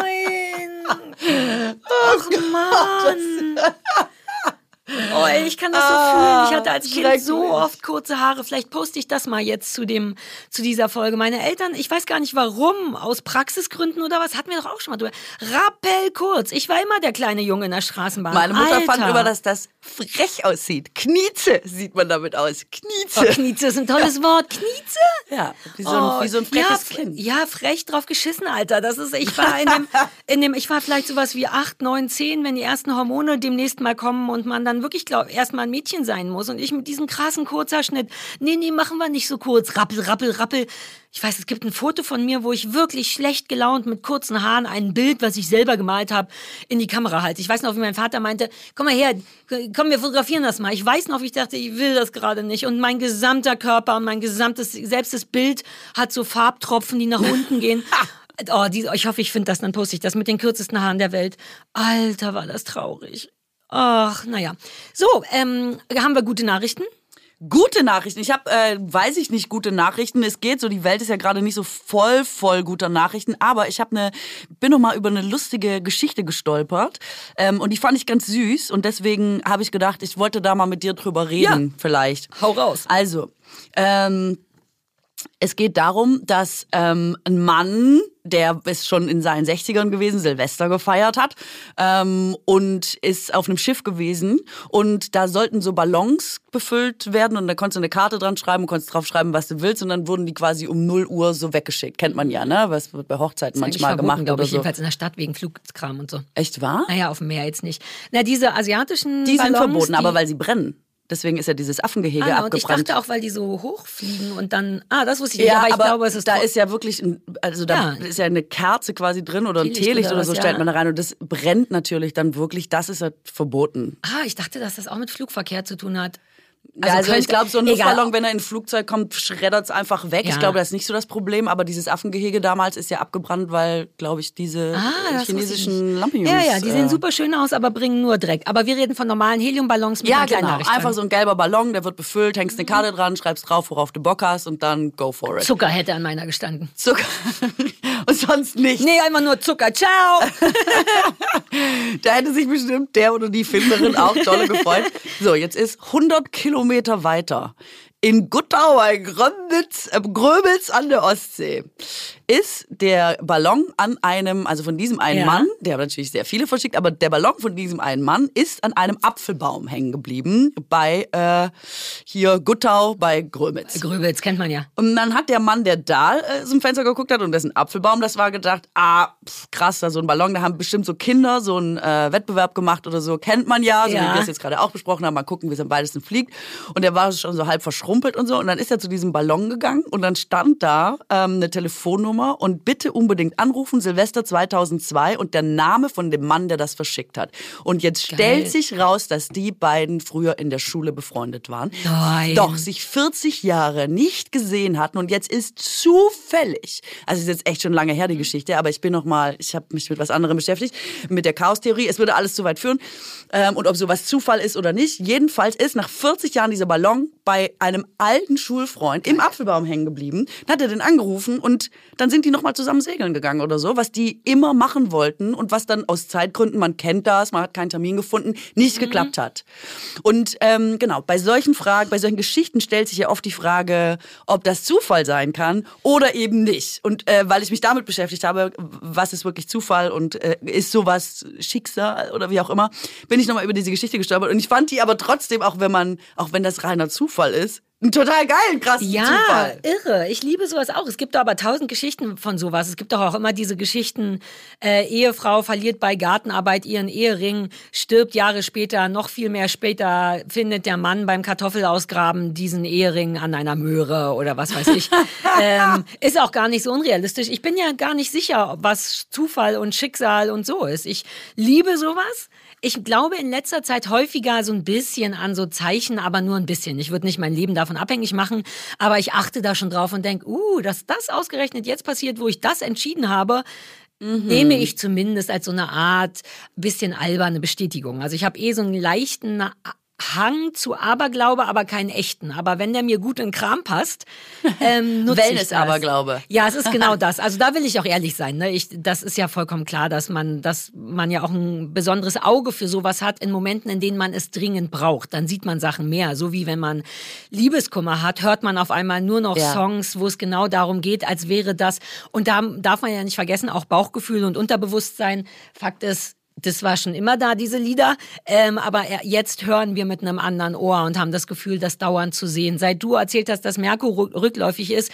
nein! Ach Mann! Oh, ey, ich kann das so fühlen. Ich hatte als Kind so oft kurze Haare. Vielleicht poste ich das mal jetzt zu dem, zu dieser Folge. Meine Eltern, ich weiß gar nicht warum, aus Praxisgründen oder was, hatten wir doch auch schon mal drüber. Rappelkurz. Ich war immer der kleine Junge in der Straßenbahn. Meine Mutter Alter. fand immer, dass das frech aussieht. Knieze sieht man damit aus. Oh, Knieze. Knieze ist ein tolles Wort. Knieze? Ja, wie so ein, wie so ein freches Oh, ja, Kind. Ja, frech drauf geschissen, Alter. Das ist, ich war in dem, in dem, ich war vielleicht sowas wie acht, neun, zehn, wenn die ersten Hormone demnächst mal kommen und man dann wirklich glaub, erstmal ein Mädchen sein muss und ich mit diesem krassen Kurzhaarschnitt. Nee, nee, machen wir nicht so kurz. Rappel, rappel, rappel. Ich weiß, es gibt ein Foto von mir, wo ich wirklich schlecht gelaunt mit kurzen Haaren ein Bild, was ich selber gemalt habe, in die Kamera halte. Ich weiß noch, wie mein Vater meinte, komm mal her, komm, wir fotografieren das mal. Ich weiß noch, wie ich dachte, ich will das gerade nicht. Und mein gesamter Körper und mein gesamtes, selbst das Bild hat so Farbtropfen, die nach unten gehen. Oh, die, ich hoffe, ich finde das, dann poste ich das mit den kürzesten Haaren der Welt. Alter, war das traurig. Ach, naja. So, ähm, haben wir gute Nachrichten? Gute Nachrichten. Ich habe, äh, weiß ich nicht, gute Nachrichten. Es geht so, die Welt ist ja gerade nicht so voll, voll guter Nachrichten. Aber ich habe eine, bin noch mal über eine lustige Geschichte gestolpert ähm, und die fand ich ganz süß und deswegen habe ich gedacht, ich wollte da mal mit dir drüber reden, vielleicht. Hau raus. Also, ähm, es geht darum, dass ähm, ein Mann, der ist schon in seinen 60ern gewesen, Silvester gefeiert hat ähm, und ist auf einem Schiff gewesen und da sollten so Ballons befüllt werden und da konntest du eine Karte dran schreiben konntest drauf schreiben, was du willst und dann wurden die quasi um 0 Uhr so weggeschickt. Kennt man ja, ne? Was wird bei Hochzeiten manchmal verboten, gemacht glaube oder ich, so. jedenfalls in der Stadt wegen Flugkram und so. Echt wahr? Naja, auf dem Meer jetzt nicht. Na, diese asiatischen Die sind Ballons, verboten, die, aber weil sie brennen. Deswegen ist ja dieses Affengehege Ah, und ich abgebrannt. dachte auch, weil die so hochfliegen und dann. Ah, das wusste ich nicht, Ja, aber ich glaube, es ist da ist ja wirklich, ein, also da Ja. ist ja eine Kerze quasi drin oder ein Teelicht oder so was, stellt ja. man da rein und das brennt natürlich dann wirklich. Das ist ja verboten. Ah, ich dachte, dass das auch mit Flugverkehr zu tun hat. Also, also ich glaube, so ein egal. Luftballon, wenn er in ein Flugzeug kommt, schreddert es einfach weg. Ja. Ich glaube, das ist nicht so das Problem. Aber dieses Affengehege damals ist ja abgebrannt, weil, glaube ich, diese Ah, chinesischen. Lampions... Ja, ja, die sehen äh, super schön aus, aber bringen nur Dreck. Aber wir reden von normalen Heliumballons mit Ja, genau. Einfach dran. so ein gelber Ballon, der wird befüllt, hängst eine Karte dran, schreibst drauf, worauf du Bock hast und dann go for it. Zucker hätte an meiner gestanden. Zucker. und sonst nicht. Nee, einfach nur Zucker. Ciao. Da hätte sich bestimmt der oder die Finderin auch dolle gefreut. So, jetzt ist 100 Kilometer weiter. In Guttau bei Grömitz, äh, Grömitz an der Ostsee ist der Ballon an einem, also von diesem einen Ja. Mann, der hat natürlich sehr viele verschickt, aber der Ballon von diesem einen Mann ist an einem Apfelbaum hängen geblieben bei äh, hier Guttau bei Grömitz. Gröbels kennt man ja. Und dann hat der Mann, der da äh, zum Fenster geguckt hat und dessen Apfelbaum das war, gedacht, ah, pf, krass, da so ein Ballon, da haben bestimmt so Kinder so einen äh, Wettbewerb gemacht oder so, kennt man ja, so Ja. wie wir es jetzt gerade auch besprochen haben, mal gucken, wie es am weitesten fliegt. Und der war schon so halb verschrumpelt und so und dann ist er zu diesem Ballon gegangen und dann stand da ähm, eine Telefonnummer und bitte unbedingt anrufen, Silvester 2002 und der Name von dem Mann, der das verschickt hat. Und jetzt Geil. stellt sich raus, dass die beiden früher in der Schule befreundet waren. Nein. Doch, sich 40 Jahre nicht gesehen hatten und jetzt ist zufällig, also ist jetzt echt schon lange her die Geschichte, aber ich bin noch mal, ich habe mich mit was anderem beschäftigt, mit der Chaostheorie. Es würde alles zu weit führen ähm, und ob sowas Zufall ist oder nicht. Jedenfalls ist nach 40 Jahren dieser Ballon bei einem alten Schulfreund im Apfelbaum hängen geblieben. Dann hat er den angerufen und dann sind die noch mal zusammen segeln gegangen oder so, was die immer machen wollten und was dann aus Zeitgründen, man kennt das, man hat keinen Termin gefunden, nicht geklappt hat. Und ähm, genau, bei solchen Fragen, bei solchen Geschichten stellt sich ja oft die Frage, ob das Zufall sein kann oder eben nicht. Und äh, weil ich mich damit beschäftigt habe, was ist wirklich Zufall und äh, ist sowas Schicksal oder wie auch immer, bin ich nochmal über diese Geschichte gestolpert. Und ich fand die aber trotzdem, auch wenn man, auch wenn das reiner Zufall ist, einen total geilen, krassen Ja, Zufall. irre. Ich liebe sowas auch. Es gibt aber tausend Geschichten von sowas. Es gibt doch auch immer diese Geschichten, äh, Ehefrau verliert bei Gartenarbeit ihren Ehering, stirbt Jahre später, noch viel mehr später findet der Mann beim Kartoffelausgraben diesen Ehering an einer Möhre oder was weiß ich. ähm, ist auch gar nicht so unrealistisch. Ich bin ja gar nicht sicher, was Zufall und Schicksal und so ist. Ich liebe sowas. Ich glaube in letzter Zeit häufiger so ein bisschen an so Zeichen, aber nur ein bisschen. Ich würde nicht mein Leben davon abhängig machen, aber ich achte da schon drauf und denke, uh, dass das ausgerechnet jetzt passiert, wo ich das entschieden habe, nehme ich zumindest als so eine Art bisschen alberne Bestätigung. Also ich habe eh so einen leichten Hang zu Aberglaube, aber keinen echten. Aber wenn der mir gut in den Kram passt, ähm, nutze ich das. Wellness-Aberglaube. Ja, es ist genau das. Also da will ich auch ehrlich sein. Ne? Ich, das ist ja vollkommen klar, dass man, dass man ja auch ein besonderes Auge für sowas hat in Momenten, in denen man es dringend braucht. Dann sieht man Sachen mehr. So wie wenn man Liebeskummer hat, hört man auf einmal nur noch Ja. Songs, wo es genau darum geht, als wäre das. Und da darf man ja nicht vergessen, auch Bauchgefühl und Unterbewusstsein. Fakt ist, das war schon immer da, diese Lieder. Ähm, aber er- jetzt hören wir mit einem anderen Ohr und haben das Gefühl, das dauernd zu sehen. Seit du erzählt hast, dass Merkur rück- rückläufig ist,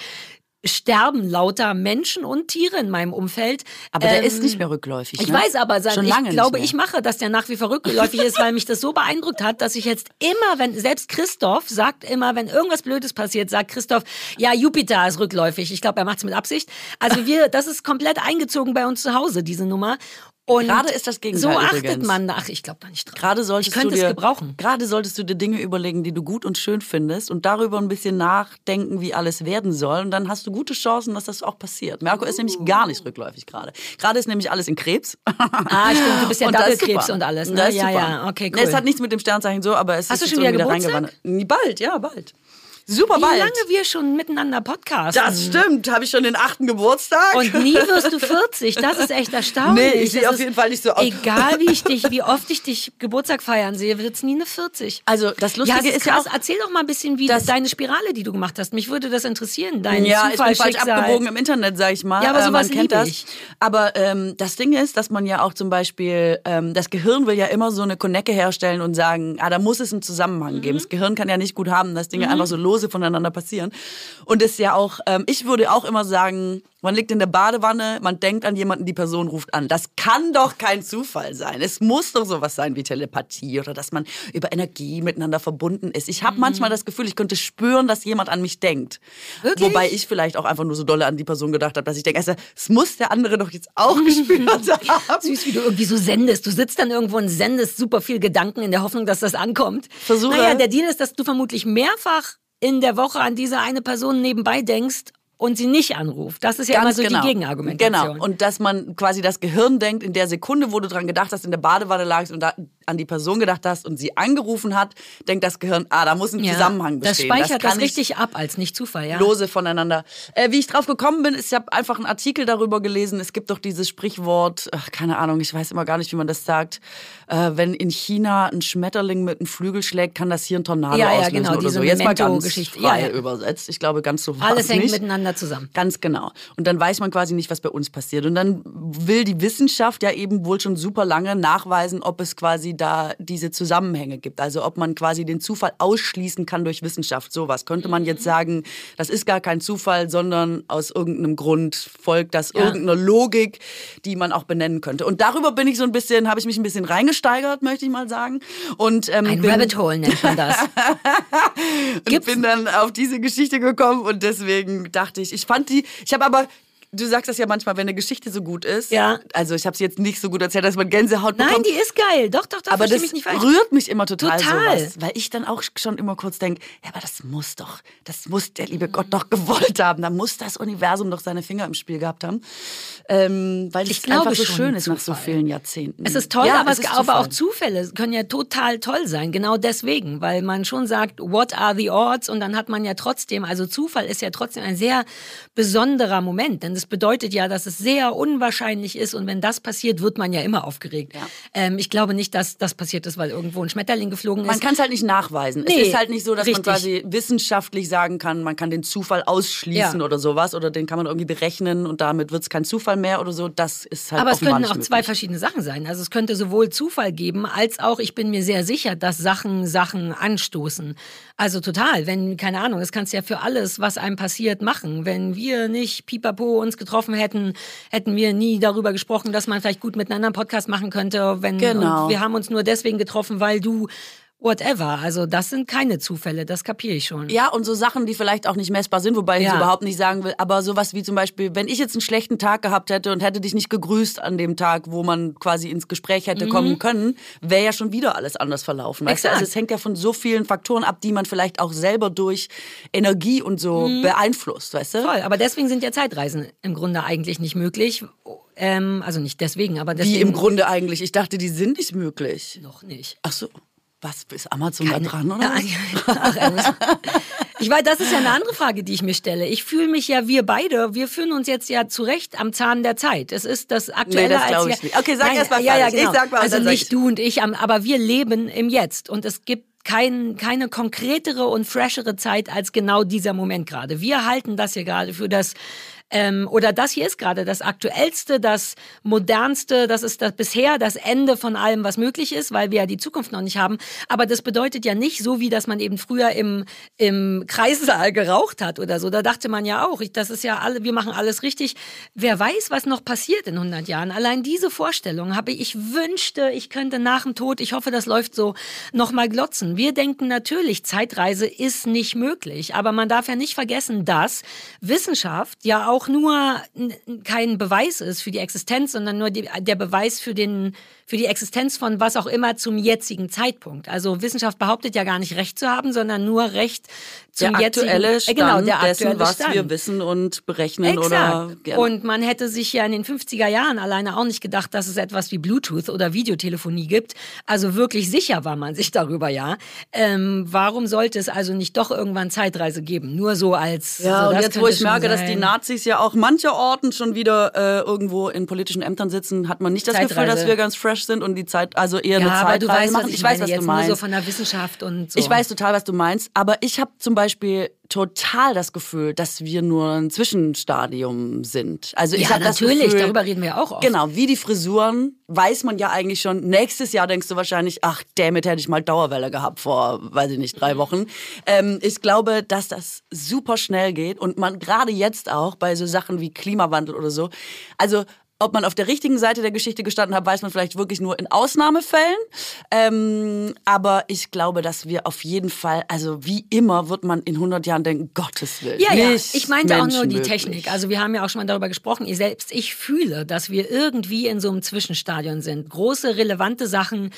sterben lauter Menschen und Tiere in meinem Umfeld. Aber der Ähm, ist nicht mehr rückläufig. Ich ne? weiß aber, sein- Schon ich lange glaube, nicht mehr. ich mache, dass der nach wie vor rückläufig ist, weil mich das so beeindruckt hat, dass ich jetzt immer, wenn, selbst Christoph sagt immer, wenn irgendwas Blödes passiert, sagt Christoph, ja, Jupiter ist rückläufig. Ich glaube, er macht es mit Absicht. Also wir, das ist komplett eingezogen bei uns zu Hause, diese Nummer. Und Gerade ist das Gegenteil So achtet übrigens. man, ach, ich glaube da nicht dran. Gerade solltest ich könnte du dir, es gebrauchen. Gerade solltest du dir Dinge überlegen, die du gut und schön findest und darüber ein bisschen nachdenken, wie alles werden soll. Und dann hast du gute Chancen, dass das auch passiert. Merkur ist nämlich gar nicht rückläufig gerade. Gerade ist nämlich alles in Krebs. Ah, stimmt, du bist ja Und das ist Doppelkrebs und alles. Ne? Das ist ja, super. ja, okay, cool. Es hat nichts mit dem Sternzeichen so, aber es Hast ist du schon wieder irgendwie Geburtstag? reingewandert. Bald, ja, bald. Super Wie bald. lange wir schon miteinander podcasten. Das stimmt. Habe ich schon den achten Geburtstag? Und nie wirst du 40. Das ist echt erstaunlich. Nee, ich sehe Das auf ist- jeden Fall nicht so aus. Egal wie ich dich, wie oft ich dich Geburtstag feiern sehe, wird es nie eine 40. Also das Lustige ja, es ist ja krass. auch, Erzähl doch mal ein bisschen, wie dass- deine Spirale, die du gemacht hast. Mich würde das interessieren. Dein ja, ich Zufall, bin falsch Schicksal. abgebogen im Internet, sag ich mal. Ja, aber Äh, sowas man kennt das. ich. Aber ähm, das Ding ist, dass man ja auch zum Beispiel, ähm, das Gehirn will ja immer so eine Konecke herstellen und sagen, ah, da muss es einen Zusammenhang Mhm. geben. Das Gehirn kann ja nicht gut haben, dass Dinge einfach so lose voneinander passieren. Und es ist ja auch, ähm, ich würde auch immer sagen, man liegt in der Badewanne, man denkt an jemanden, die Person ruft an. Das kann doch kein Zufall sein. Es muss doch sowas sein wie Telepathie oder dass man über Energie miteinander verbunden ist. Ich habe mhm. manchmal das Gefühl, ich könnte spüren, dass jemand an mich denkt. Wirklich? Wobei ich vielleicht auch einfach nur so dolle an die Person gedacht habe, dass ich denke, also, es muss der andere doch jetzt auch gespürt haben. Süß, wie du irgendwie so sendest. Du sitzt dann irgendwo und sendest super viel Gedanken in der Hoffnung, dass das ankommt. Versuche. Naja, der Deal ist, dass du vermutlich mehrfach in der Woche an diese eine Person nebenbei denkst und sie nicht anruft. Das ist ja Ganz immer so genau. die Gegenargumentation. Genau. Und dass man quasi das Gehirn denkt, in der Sekunde, wo du dran gedacht hast, in der Badewanne lagst und da an die Person gedacht hast und sie angerufen hat, denkt das Gehirn, ah, da muss ein ja, Zusammenhang bestehen. Das speichert das, das richtig ab als nicht Zufall, ja. Lose voneinander. Äh, wie ich drauf gekommen bin, ist, ich habe einfach einen Artikel darüber gelesen. Es gibt doch dieses Sprichwort, ach, keine Ahnung, ich weiß immer gar nicht, wie man das sagt. Äh, wenn in China ein Schmetterling mit einem Flügel schlägt, kann das hier ein Tornado ja, ja, auslösen genau, oder so. Jetzt mal ganz frei ja, ja. übersetzt. Ich glaube, ganz so war Alles hängt nicht. miteinander zusammen. Ganz genau. Und dann weiß man quasi nicht, was bei uns passiert. Und dann will die Wissenschaft ja eben wohl schon super lange nachweisen, ob es quasi da diese Zusammenhänge gibt. Also ob man quasi den Zufall ausschließen kann durch Wissenschaft. Sowas könnte man jetzt sagen, das ist gar kein Zufall, sondern aus irgendeinem Grund folgt das ja. irgendeiner Logik, die man auch benennen könnte. Und darüber bin ich so ein bisschen, habe ich mich ein bisschen reingesteigert, möchte ich mal sagen. Und, ähm, ein bin, Rabbit Hole nennt man das. und bin dann auf diese Geschichte gekommen und deswegen dachte ich, ich fand die, ich habe aber du sagst das ja manchmal, wenn eine Geschichte so gut ist. Ja. Also ich habe sie jetzt nicht so gut erzählt, dass man Gänsehaut bekommt. Nein, die ist geil. Doch, doch, doch. Aber das mich nicht rührt mich immer total, total. Sowas, weil ich dann auch schon immer kurz denke, ja, aber das muss doch, das muss der liebe Gott doch gewollt haben. Da muss das Universum doch seine Finger im Spiel gehabt haben. Ähm, weil ich es einfach so schön ist nach so vielen Jahrzehnten. Es ist toll, ja, aber, es ist aber auch Zufälle können ja total toll sein. Genau deswegen, weil man schon sagt, what are the odds? Und dann hat man ja trotzdem, also Zufall ist ja trotzdem ein sehr besonderer Moment. Denn das bedeutet ja, dass dass es sehr unwahrscheinlich ist und wenn das passiert, wird man ja immer aufgeregt. Ja. Ähm, ich glaube nicht, dass das passiert ist, weil irgendwo ein Schmetterling geflogen ist. Man kann es halt nicht nachweisen. Nee, es ist halt nicht so, dass richtig. man quasi wissenschaftlich sagen kann, man kann den Zufall ausschließen ja. oder sowas oder den kann man irgendwie berechnen und damit wird es kein Zufall mehr oder so. Das ist halt Aber es könnten auch möglich. zwei verschiedene Sachen sein. Also es könnte sowohl Zufall geben, als auch, ich bin mir sehr sicher, dass Sachen Sachen anstoßen. Also total, wenn, keine Ahnung, das kannst du ja für alles, was einem passiert, machen. Wenn wir nicht pipapo uns getroffen hätten, hätten wir nie darüber gesprochen, dass man vielleicht gut miteinander einen Podcast machen könnte. Wenn, genau. wir haben uns nur deswegen getroffen, weil du whatever. Also das sind keine Zufälle, das kapiere ich schon. Ja, und so Sachen, die vielleicht auch nicht messbar sind, wobei ja. ich überhaupt nicht sagen will, aber sowas wie zum Beispiel, wenn ich jetzt einen schlechten Tag gehabt hätte und hätte dich nicht gegrüßt an dem Tag, wo man quasi ins Gespräch hätte mhm. kommen können, wäre ja schon wieder alles anders verlaufen. Weißt du? Also es hängt ja von so vielen Faktoren ab, die man vielleicht auch selber durch Energie und so mhm. beeinflusst, weißt du? Voll, aber deswegen sind ja Zeitreisen im Grunde eigentlich nicht möglich. Ähm, also nicht deswegen, aber deswegen. Wie im Grunde eigentlich? Ich dachte, die sind nicht möglich. Noch nicht. Ach so. Was, ist Amazon Keine, da dran, oder? ich weiß, das ist ja eine andere Frage, die ich mir stelle. Ich fühle mich ja, wir beide, wir fühlen uns jetzt ja zurecht am Zahn der Zeit. Es ist das Aktuelle nee, das glaube ich nicht. Okay, sag erst mal ja, ja, genau. Ich sag mal, also nicht du und ich, aber wir leben im Jetzt. Und es gibt kein, keine konkretere und freshere Zeit als genau dieser Moment gerade. Wir halten das hier gerade für das ähm, oder das hier ist gerade das aktuellste, das modernste, das ist das bisher das Ende von allem, was möglich ist, weil wir ja die Zukunft noch nicht haben. Aber das bedeutet ja nicht so, wie dass man eben früher im, im Kreissaal geraucht hat oder so. Da dachte man ja auch, ich, das ist ja alle, wir machen alles richtig. Wer weiß, was noch passiert in 100 Jahren. Allein diese Vorstellung habe ich, ich wünschte, ich könnte nach dem Tod, ich hoffe, das läuft so, nochmal glotzen. Wir denken natürlich, Zeitreise ist nicht möglich. Aber man darf ja nicht vergessen, dass Wissenschaft ja auch auch nur kein Beweis ist für die Existenz, sondern nur die, der Beweis für, den, für die Existenz von was auch immer zum jetzigen Zeitpunkt. Also Wissenschaft behauptet ja gar nicht Recht zu haben, sondern nur Recht zum der aktuelle jetzigen, äh, genau, der aktuelle dessen, was Stand. wir wissen und berechnen Exakt. oder gerne. und man hätte sich ja in den 50er Jahren alleine auch nicht gedacht, dass es etwas wie Bluetooth oder Videotelefonie gibt. Also wirklich sicher war man sich darüber ja. Ähm, warum sollte es also nicht doch irgendwann Zeitreise geben? Nur so als ja so, und jetzt wo ich merke, sein. dass die Nazis ja auch mancherorten schon wieder äh, irgendwo in politischen Ämtern sitzen, hat man nicht das Zeitreise. Gefühl, dass wir ganz fresh sind und die Zeit also eher ja, eine Zeitreise aber du weißt, machen. Was ich, ich weiß, was jetzt du meinst. Nur so von der Wissenschaft und so. Ich weiß total, was du meinst, aber ich habe zum Beispiel total das Gefühl, dass wir nur ein Zwischenstadium sind. Also ich Ja, hab das natürlich, Gefühl, darüber reden wir auch oft. Genau, wie die Frisuren weiß man ja eigentlich schon. Nächstes Jahr denkst du wahrscheinlich, ach, damit hätte ich mal Dauerwelle gehabt vor, weiß ich nicht, Mhm. drei Wochen. Ähm, ich glaube, dass das super schnell geht und man gerade jetzt auch bei so Sachen wie Klimawandel oder so, also ob man auf der richtigen Seite der Geschichte gestanden hat, weiß man vielleicht wirklich nur in Ausnahmefällen. Ähm, aber ich glaube, dass wir auf jeden Fall, also wie immer, wird man in 100 Jahren denken, Gottes Willen. Ja, ja, ich meinte auch nur die. Technik. Also wir haben ja auch schon mal darüber gesprochen. Ich selbst, ich fühle, dass wir irgendwie in so einem Zwischenstadion sind. Große, relevante Sachen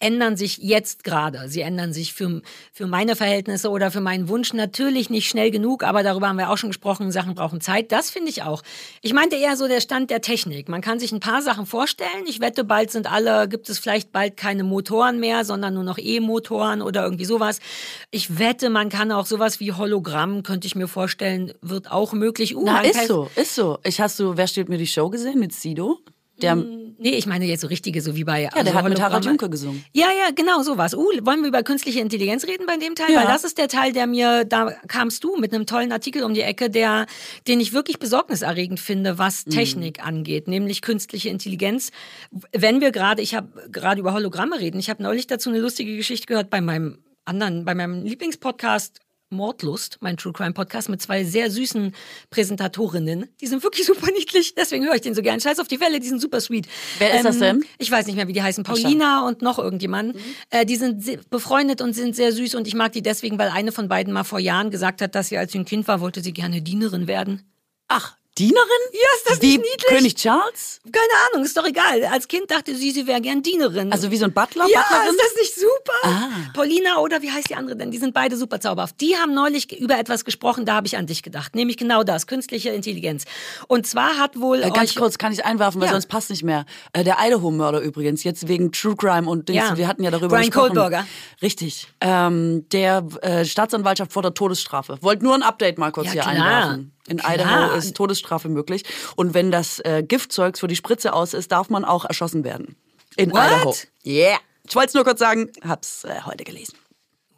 ändern sich jetzt gerade. Sie ändern sich für, für meine Verhältnisse oder für meinen Wunsch natürlich nicht schnell genug, aber darüber haben wir auch schon gesprochen. Sachen brauchen Zeit. Das finde ich auch. Ich meinte eher so der Stand der Technik. Man kann sich ein paar Sachen vorstellen. Ich wette, bald sind alle, gibt es vielleicht bald keine Motoren mehr, sondern nur noch E-Motoren oder irgendwie sowas. Ich wette, man kann auch sowas wie Hologramm, könnte ich mir vorstellen, wird auch möglich. Uh, Na, ist so, ist so. Ich hast du, wer steht mir die Show gesehen mit Sido? Der, Nee, ich meine jetzt so richtige, so wie bei. ja, der hat mit Harald Junke gesungen. Ja, ja, genau sowas. Uh, wollen wir über künstliche Intelligenz reden bei dem Teil? Ja. Weil das ist der Teil, der mir, da kamst du mit einem tollen Artikel um die Ecke, der, den ich wirklich besorgniserregend finde, was Technik angeht, nämlich künstliche Intelligenz. Wenn wir gerade, ich habe gerade über Hologramme reden, ich habe neulich dazu eine lustige Geschichte gehört bei meinem anderen, bei meinem Lieblingspodcast Mordlust, mein True Crime Podcast mit zwei sehr süßen Präsentatorinnen. Die sind wirklich super niedlich, deswegen höre ich den so gern. Scheiß auf die Welle, die sind super sweet. Wer ist das denn? Ich weiß nicht mehr, wie die heißen. Paulina und noch irgendjemand. Äh, die sind befreundet und sind sehr süß und ich mag die deswegen, weil eine von beiden mal vor Jahren gesagt hat, dass sie als sie ein Kind war, wollte sie gerne Dienerin werden. Ach, Dienerin? Ja, ist das Wie nicht niedlich? König Charles? Keine Ahnung, ist doch egal. Als Kind dachte sie, sie wäre gern Dienerin. Also wie so ein Butler? ja, Butlerin? ist das nicht super? Ah. Paulina oder wie heißt die andere denn? Die sind beide super zauberhaft. Die haben neulich über etwas gesprochen, da habe ich an dich gedacht. Nämlich genau das, künstliche Intelligenz. Und zwar hat wohl Äh, ganz kurz, kann ich einwerfen, weil Ja. sonst passt nicht mehr. Äh, der Idaho-Mörder übrigens, jetzt wegen True Crime und Dings, Ja. wir hatten ja darüber Brian gesprochen. Kohlberger. Richtig. Ähm, der äh, Staatsanwaltschaft fordert Todesstrafe. Wollt nur ein Update mal kurz Ja, hier klar. einwerfen. In Klar. Idaho ist Todesstrafe möglich. Und wenn das äh, Giftzeugs für die Spritze aus ist, darf man auch erschossen werden. In What? Idaho. Yeah. Ich wollte es nur kurz sagen, hab's äh, heute gelesen.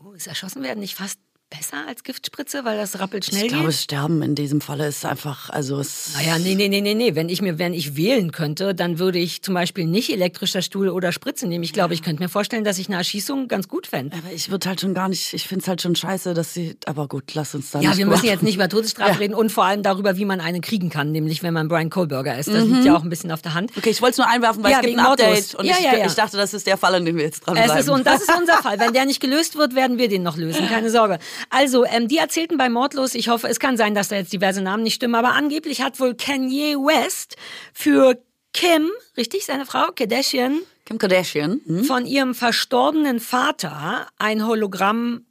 Oh, ist erschossen werden nicht fast besser als Giftspritze, weil das rappelt schnell Ich glaube, geht? Sterben in diesem Falle ist einfach, also es. Naja, nee, nee, nee, nee, nee. Wenn ich mir, wenn ich wählen könnte, dann würde ich zum Beispiel nicht elektrischer Stuhl oder Spritze nehmen. Ich glaube, ich könnte mir vorstellen, dass ich eine Erschießung ganz gut fände. Aber ich würde halt schon gar nicht, ich finde es halt schon scheiße, dass sie, aber gut, lass uns da Ja, nicht wir müssen jetzt nicht über Todesstrafe reden und vor allem darüber, wie man einen kriegen kann, nämlich wenn man Brian Kohlberger ist. Das liegt ja auch ein bisschen auf der Hand. Okay, ich wollte es nur einwerfen, weil Ja, es gibt wegen ein Update Mordlust. und Ja, ich, ja, ja. ich dachte, das ist der Fall, an dem wir jetzt dran Es ist, und das ist unser Fall. Wenn der nicht gelöst wird, werden wir den noch lösen. Keine Sorge. Also, ähm, die erzählten bei Mordlos, ich hoffe, es kann sein, dass da jetzt diverse Namen nicht stimmen, aber angeblich hat wohl Kanye West für Kim, richtig, seine Frau, Kardashian, Kim Kardashian. Hm? von ihrem verstorbenen Vater ein Hologramm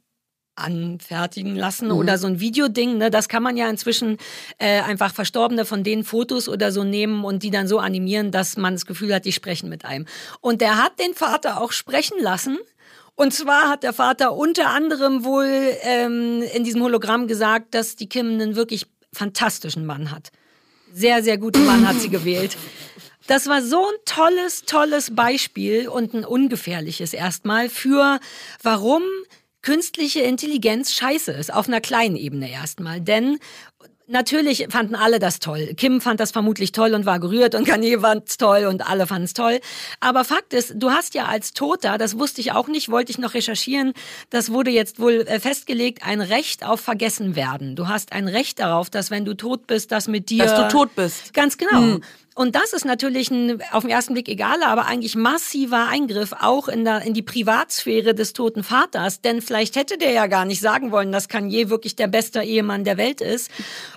anfertigen lassen oder so ein Videoding. Ne? Das kann man ja inzwischen äh, einfach Verstorbene von den Fotos oder so nehmen und die dann so animieren, dass man das Gefühl hat, die sprechen mit einem. Und der hat den Vater auch sprechen lassen. Und zwar hat der Vater unter anderem wohl ähm, in diesem Hologramm gesagt, dass die Kim einen wirklich fantastischen Mann hat. Sehr, sehr guten Mann hat sie gewählt. Das war so ein tolles, tolles Beispiel und ein ungefährliches erstmal für, warum künstliche Intelligenz scheiße ist. Auf einer kleinen Ebene erstmal. Denn Natürlich fanden alle das toll. Kim fand das vermutlich toll und war gerührt und Kanye fand es toll und alle fanden es toll. Aber Fakt ist, du hast ja als Toter, das wusste ich auch nicht, wollte ich noch recherchieren, das wurde jetzt wohl äh, festgelegt, ein Recht auf Vergessenwerden. Du hast ein Recht darauf, dass wenn du tot bist, das mit dir... Dass du tot bist. Ganz genau. Und das ist natürlich ein auf den ersten Blick egal, aber eigentlich massiver Eingriff auch in, der, in die Privatsphäre des toten Vaters. Denn vielleicht hätte der ja gar nicht sagen wollen, dass Kanye wirklich der beste Ehemann der Welt ist.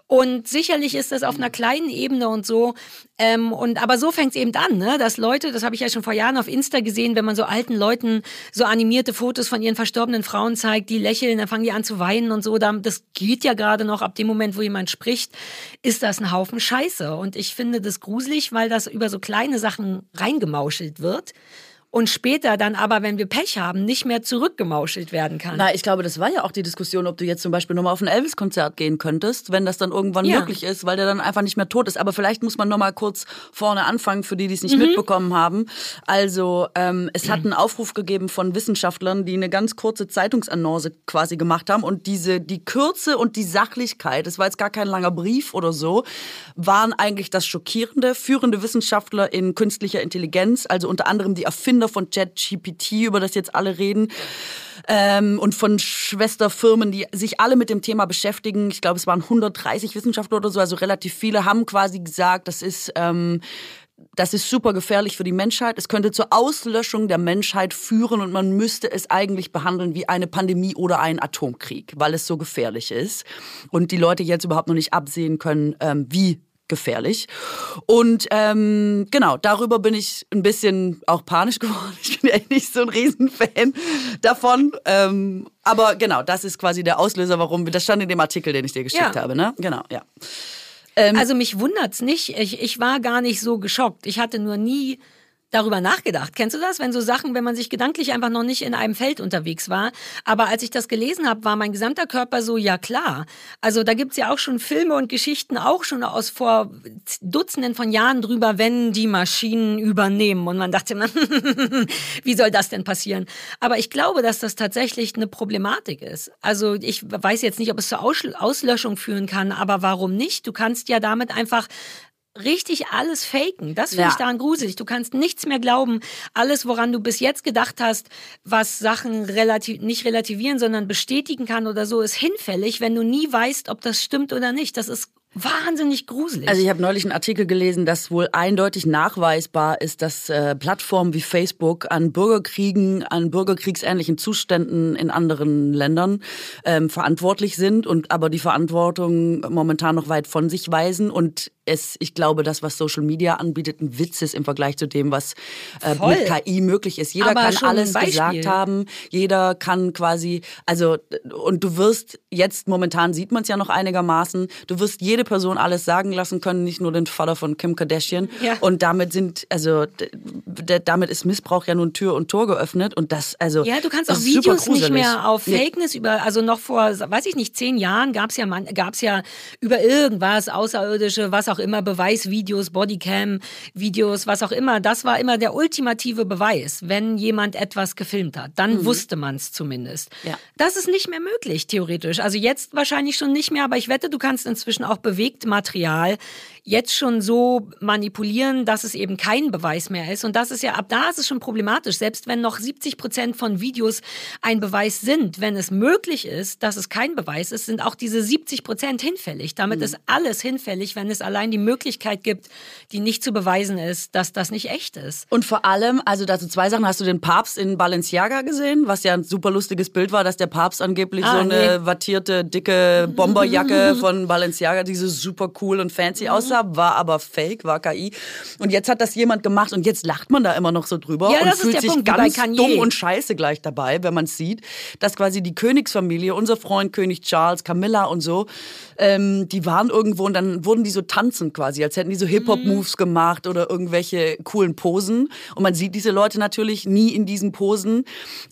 Und sicherlich ist das auf einer kleinen Ebene und so. Ähm, und aber so fängt es eben an, ne? dass Leute, das habe ich ja schon vor Jahren auf Insta gesehen, wenn man so alten Leuten so animierte Fotos von ihren verstorbenen Frauen zeigt, die lächeln, dann fangen die an zu weinen und so. Das geht ja gerade noch ab dem Moment, wo jemand spricht, ist das ein Haufen Scheiße. Und ich finde das gruselig, weil das über so kleine Sachen reingemauschelt wird. Und später dann aber, wenn wir Pech haben, nicht mehr zurückgemauschelt werden kann. Na, ich glaube, das war ja auch die Diskussion, ob du jetzt zum Beispiel nochmal auf ein Elvis-Konzert gehen könntest, wenn das dann irgendwann Ja. möglich ist, weil der dann einfach nicht mehr tot ist. Aber vielleicht muss man nochmal kurz vorne anfangen, für die, die es nicht Mhm. mitbekommen haben. Also, ähm, es hat einen Aufruf gegeben von Wissenschaftlern, die eine ganz kurze Zeitungsannonce quasi gemacht haben. Und diese, die Kürze und die Sachlichkeit, das war jetzt gar kein langer Brief oder so, waren eigentlich das Schockierende. Führende Wissenschaftler in künstlicher Intelligenz, also unter anderem die Erfinder von ChatGPT, über das jetzt alle reden, ähm, und von Schwesterfirmen, die sich alle mit dem Thema beschäftigen. Ich glaube, es waren 130 Wissenschaftler oder so, also relativ viele, haben quasi gesagt, das ist ähm, das ist super gefährlich für die Menschheit. Es könnte zur Auslöschung der Menschheit führen und man müsste es eigentlich behandeln wie eine Pandemie oder einen Atomkrieg, weil es so gefährlich ist und die Leute jetzt überhaupt noch nicht absehen können, ähm, wie gefährlich. Und ähm, genau, darüber bin ich ein bisschen auch panisch geworden. Ich bin ja nicht so ein Riesenfan davon. Ähm, aber genau, das ist quasi der Auslöser, warum das stand in dem Artikel, den ich dir geschickt Ja. habe, ne? Genau, ja. Also mich wundert's nicht. Ich, ich war gar nicht so geschockt. Ich hatte nur nie darüber nachgedacht. Kennst du das? Wenn so Sachen, wenn man sich gedanklich einfach noch nicht in einem Feld unterwegs war. Aber als ich das gelesen habe, war mein gesamter Körper so, ja klar. Also da gibt's ja auch schon Filme und Geschichten, auch schon aus vor Dutzenden von Jahren drüber, wenn die Maschinen übernehmen. Und man dachte, wie soll das denn passieren? Aber ich glaube, dass das tatsächlich eine Problematik ist. Also ich weiß jetzt nicht, ob es zur Auslöschung führen kann, aber warum nicht? Du kannst ja damit einfach richtig alles faken. Das finde Ja. ich daran gruselig. Du kannst nichts mehr glauben. Alles, woran du bis jetzt gedacht hast, was Sachen relativ, nicht relativieren, sondern bestätigen kann oder so, ist hinfällig, wenn du nie weißt, ob das stimmt oder nicht. Das ist wahnsinnig gruselig. Also ich habe neulich einen Artikel gelesen, dass wohl eindeutig nachweisbar ist, dass äh, Plattformen wie Facebook an Bürgerkriegen, an bürgerkriegsähnlichen Zuständen in anderen Ländern ähm, verantwortlich sind und aber die Verantwortung momentan noch weit von sich weisen und es, ich glaube, das, was Social Media anbietet, ein Witz ist im Vergleich zu dem, was äh, mit KI möglich ist. Jeder Aber kann alles gesagt haben, jeder kann quasi, also und du wirst jetzt momentan sieht man es ja noch einigermaßen, du wirst jede Person alles sagen lassen können, nicht nur den Vater von Kim Kardashian. Ja. Und damit sind, also damit ist Missbrauch ja nun Tür und Tor geöffnet und das, also Ja, du kannst auch Videos nicht mehr auf Nee. Fakeness über, also noch vor, weiß ich nicht, zehn Jahren gab's ja, man, gab's ja über irgendwas, Außerirdische, was auch immer, Beweisvideos, Bodycam-Videos, was auch immer. Das war immer der ultimative Beweis, wenn jemand etwas gefilmt hat. Dann wusste man's zumindest. Mhm. Ja. Das ist nicht mehr möglich, theoretisch. Also jetzt wahrscheinlich schon nicht mehr, aber ich wette, du kannst inzwischen auch bewegt Material jetzt schon so manipulieren, dass es eben kein Beweis mehr ist. Und das ist ja, ab da ist es schon problematisch. Selbst wenn noch 70 Prozent von Videos ein Beweis sind, wenn es möglich ist, dass es kein Beweis ist, sind auch diese 70 Prozent hinfällig. Damit ist alles hinfällig, wenn es allein die Möglichkeit gibt, die nicht zu beweisen ist, dass das nicht echt ist. Und vor allem, also dazu zwei Sachen, hast du den Papst in Balenciaga gesehen, was ja ein super lustiges Bild war, dass der Papst angeblich Ah, so eine nee. wattierte, dicke Bomberjacke von Balenciaga, die so super cool und fancy Mhm. Aussah, war aber fake, war KI. Und jetzt hat das jemand gemacht und jetzt lacht man da immer noch so drüber Ja, und das ist fühlt sich Punkt, ganz dumm und scheiße gleich dabei, wenn man es sieht, dass quasi die Königsfamilie, unser Freund König Charles, Camilla und so, ähm, die waren irgendwo und dann wurden die so tanzend quasi, als hätten die so Hip-Hop-Moves gemacht oder irgendwelche coolen Posen. Und man sieht diese Leute natürlich nie in diesen Posen.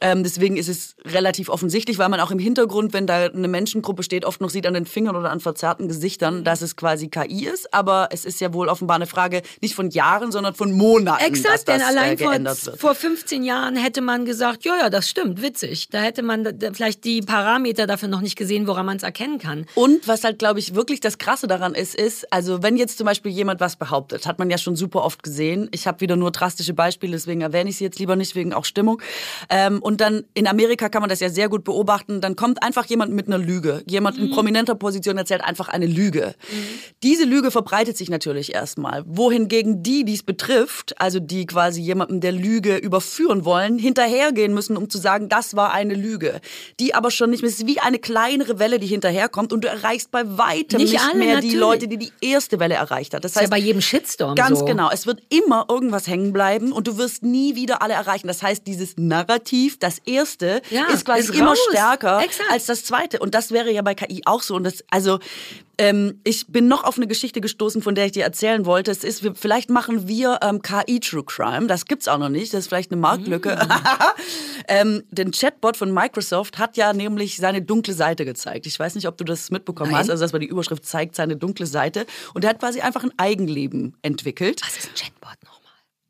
Ähm, deswegen ist es relativ offensichtlich, weil man auch im Hintergrund, wenn da eine Menschengruppe steht, oft noch sieht an den Fingern oder an verzerrten Gesichtern, dass es quasi KI ist. Aber es ist ja wohl offenbar eine Frage nicht von Jahren, sondern von Monaten, dass Exakt, das denn allein äh, vor, geändert wird. vor 15 Jahren hätte man gesagt, ja, ja, das stimmt, witzig. Da hätte man vielleicht die Parameter dafür noch nicht gesehen, woran man es erkennen kann. Und was halt, glaube ich, wirklich das Krasse daran ist, ist, also wenn jetzt zum Beispiel jemand was behauptet, hat man ja schon super oft gesehen. Ich habe wieder nur drastische Beispiele, deswegen erwähne ich sie jetzt lieber nicht, wegen auch Stimmung. Ähm, und dann in Amerika kann man das ja sehr gut beobachten. Dann kommt einfach jemand mit einer Lüge. Jemand in prominenter Position erzählt einfach eine Lüge. Diese Lüge verbreitet sich natürlich erstmal. Wohingegen die, die es betrifft, also die quasi jemandem der Lüge überführen wollen, hinterhergehen müssen, um zu sagen, das war eine Lüge. Die aber schon nicht mehr, es ist wie eine kleinere Welle, die hinterherkommt und du erreichst bei weitem Nicht nicht, alle, mehr die natürlich. Leute, die die erste Welle erreicht hat. Das ist heißt, ja bei jedem Shitstorm ganz so. genau, es wird immer irgendwas hängen bleiben und du wirst nie wieder alle erreichen. Das heißt, dieses Narrativ, das erste, Ja, ist quasi ist immer raus. stärker Exakt. als das zweite. Und das wäre ja bei KI auch so. Und das, also ähm, ich bin noch auf eine Geschichte gestoßen, von der ich dir erzählen wollte. Es ist, vielleicht machen wir ähm, KI True Crime. Das gibt's auch noch nicht. Das ist vielleicht eine Marktlücke. Mm. ähm, den Chatbot von Microsoft hat ja nämlich seine dunkle Seite gezeigt. Ich weiß nicht, ob du das mitbekommen Nein. hast. Also das war die Überschrift zeigt seine dunkle Seite. Und er hat quasi einfach ein Eigenleben entwickelt. Was ist ein Chatbot?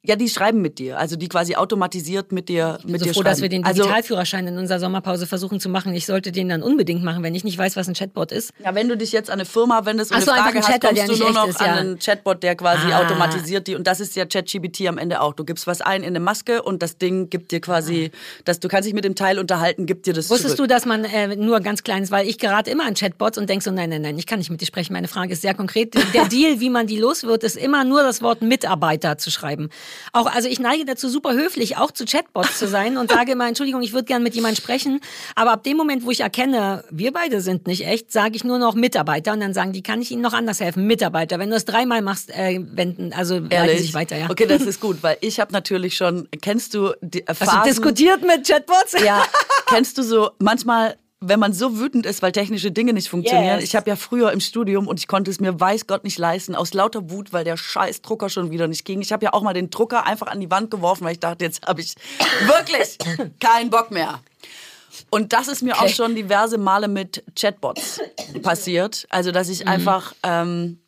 Ja, die schreiben mit dir. Also die quasi automatisiert mit dir, mit so dir froh, schreiben. dass wir den also, Digitalführerschein in unserer Sommerpause versuchen zu machen. Ich sollte den dann unbedingt machen, wenn ich nicht weiß, was ein Chatbot ist. Ja, wenn du dich jetzt an eine Firma wendest und Ach so, eine Frage ein hast, Chatter, kommst der du nur noch ist, an ja. einen Chatbot, der quasi Ah. automatisiert die. Und das ist ja ChatGPT am Ende auch. Du gibst was ein in eine Maske und das Ding gibt dir quasi, dass du kannst dich mit dem Teil unterhalten, gibt dir das Wusstest zurück. du, dass man äh, nur ganz kleines, weil ich gerate immer an Chatbots und denk so, nein, nein, nein, ich kann nicht mit dir sprechen. Meine Frage ist sehr konkret. Der Deal, wie man die los wird, ist immer nur das Wort Mitarbeiter zu schreiben. Auch, also ich neige dazu, super höflich auch zu Chatbots zu sein und sage immer, Entschuldigung, ich würde gerne mit jemandem sprechen. Aber ab dem Moment, wo ich erkenne, wir beide sind nicht echt, sage ich nur noch Mitarbeiter und dann sagen die, kann ich Ihnen noch anders helfen? Mitarbeiter. Wenn du es dreimal machst, äh, wenden, also leiten sich weiter, ja. Okay, das ist gut, weil ich habe natürlich schon, kennst du die äh, Hast du Phasen, diskutiert mit Chatbots? Ja, kennst du so manchmal, wenn man so wütend ist, weil technische Dinge nicht funktionieren. Yes. Ich habe ja früher im Studium und ich konnte es mir weiß Gott nicht leisten, aus lauter Wut, weil der scheiß Drucker schon wieder nicht ging. Ich habe ja auch mal den Drucker einfach an die Wand geworfen, weil ich dachte, jetzt habe ich wirklich keinen Bock mehr. Und das ist mir auch Okay. schon diverse Male mit Chatbots passiert. Also, dass Mhm. ich einfach ähm,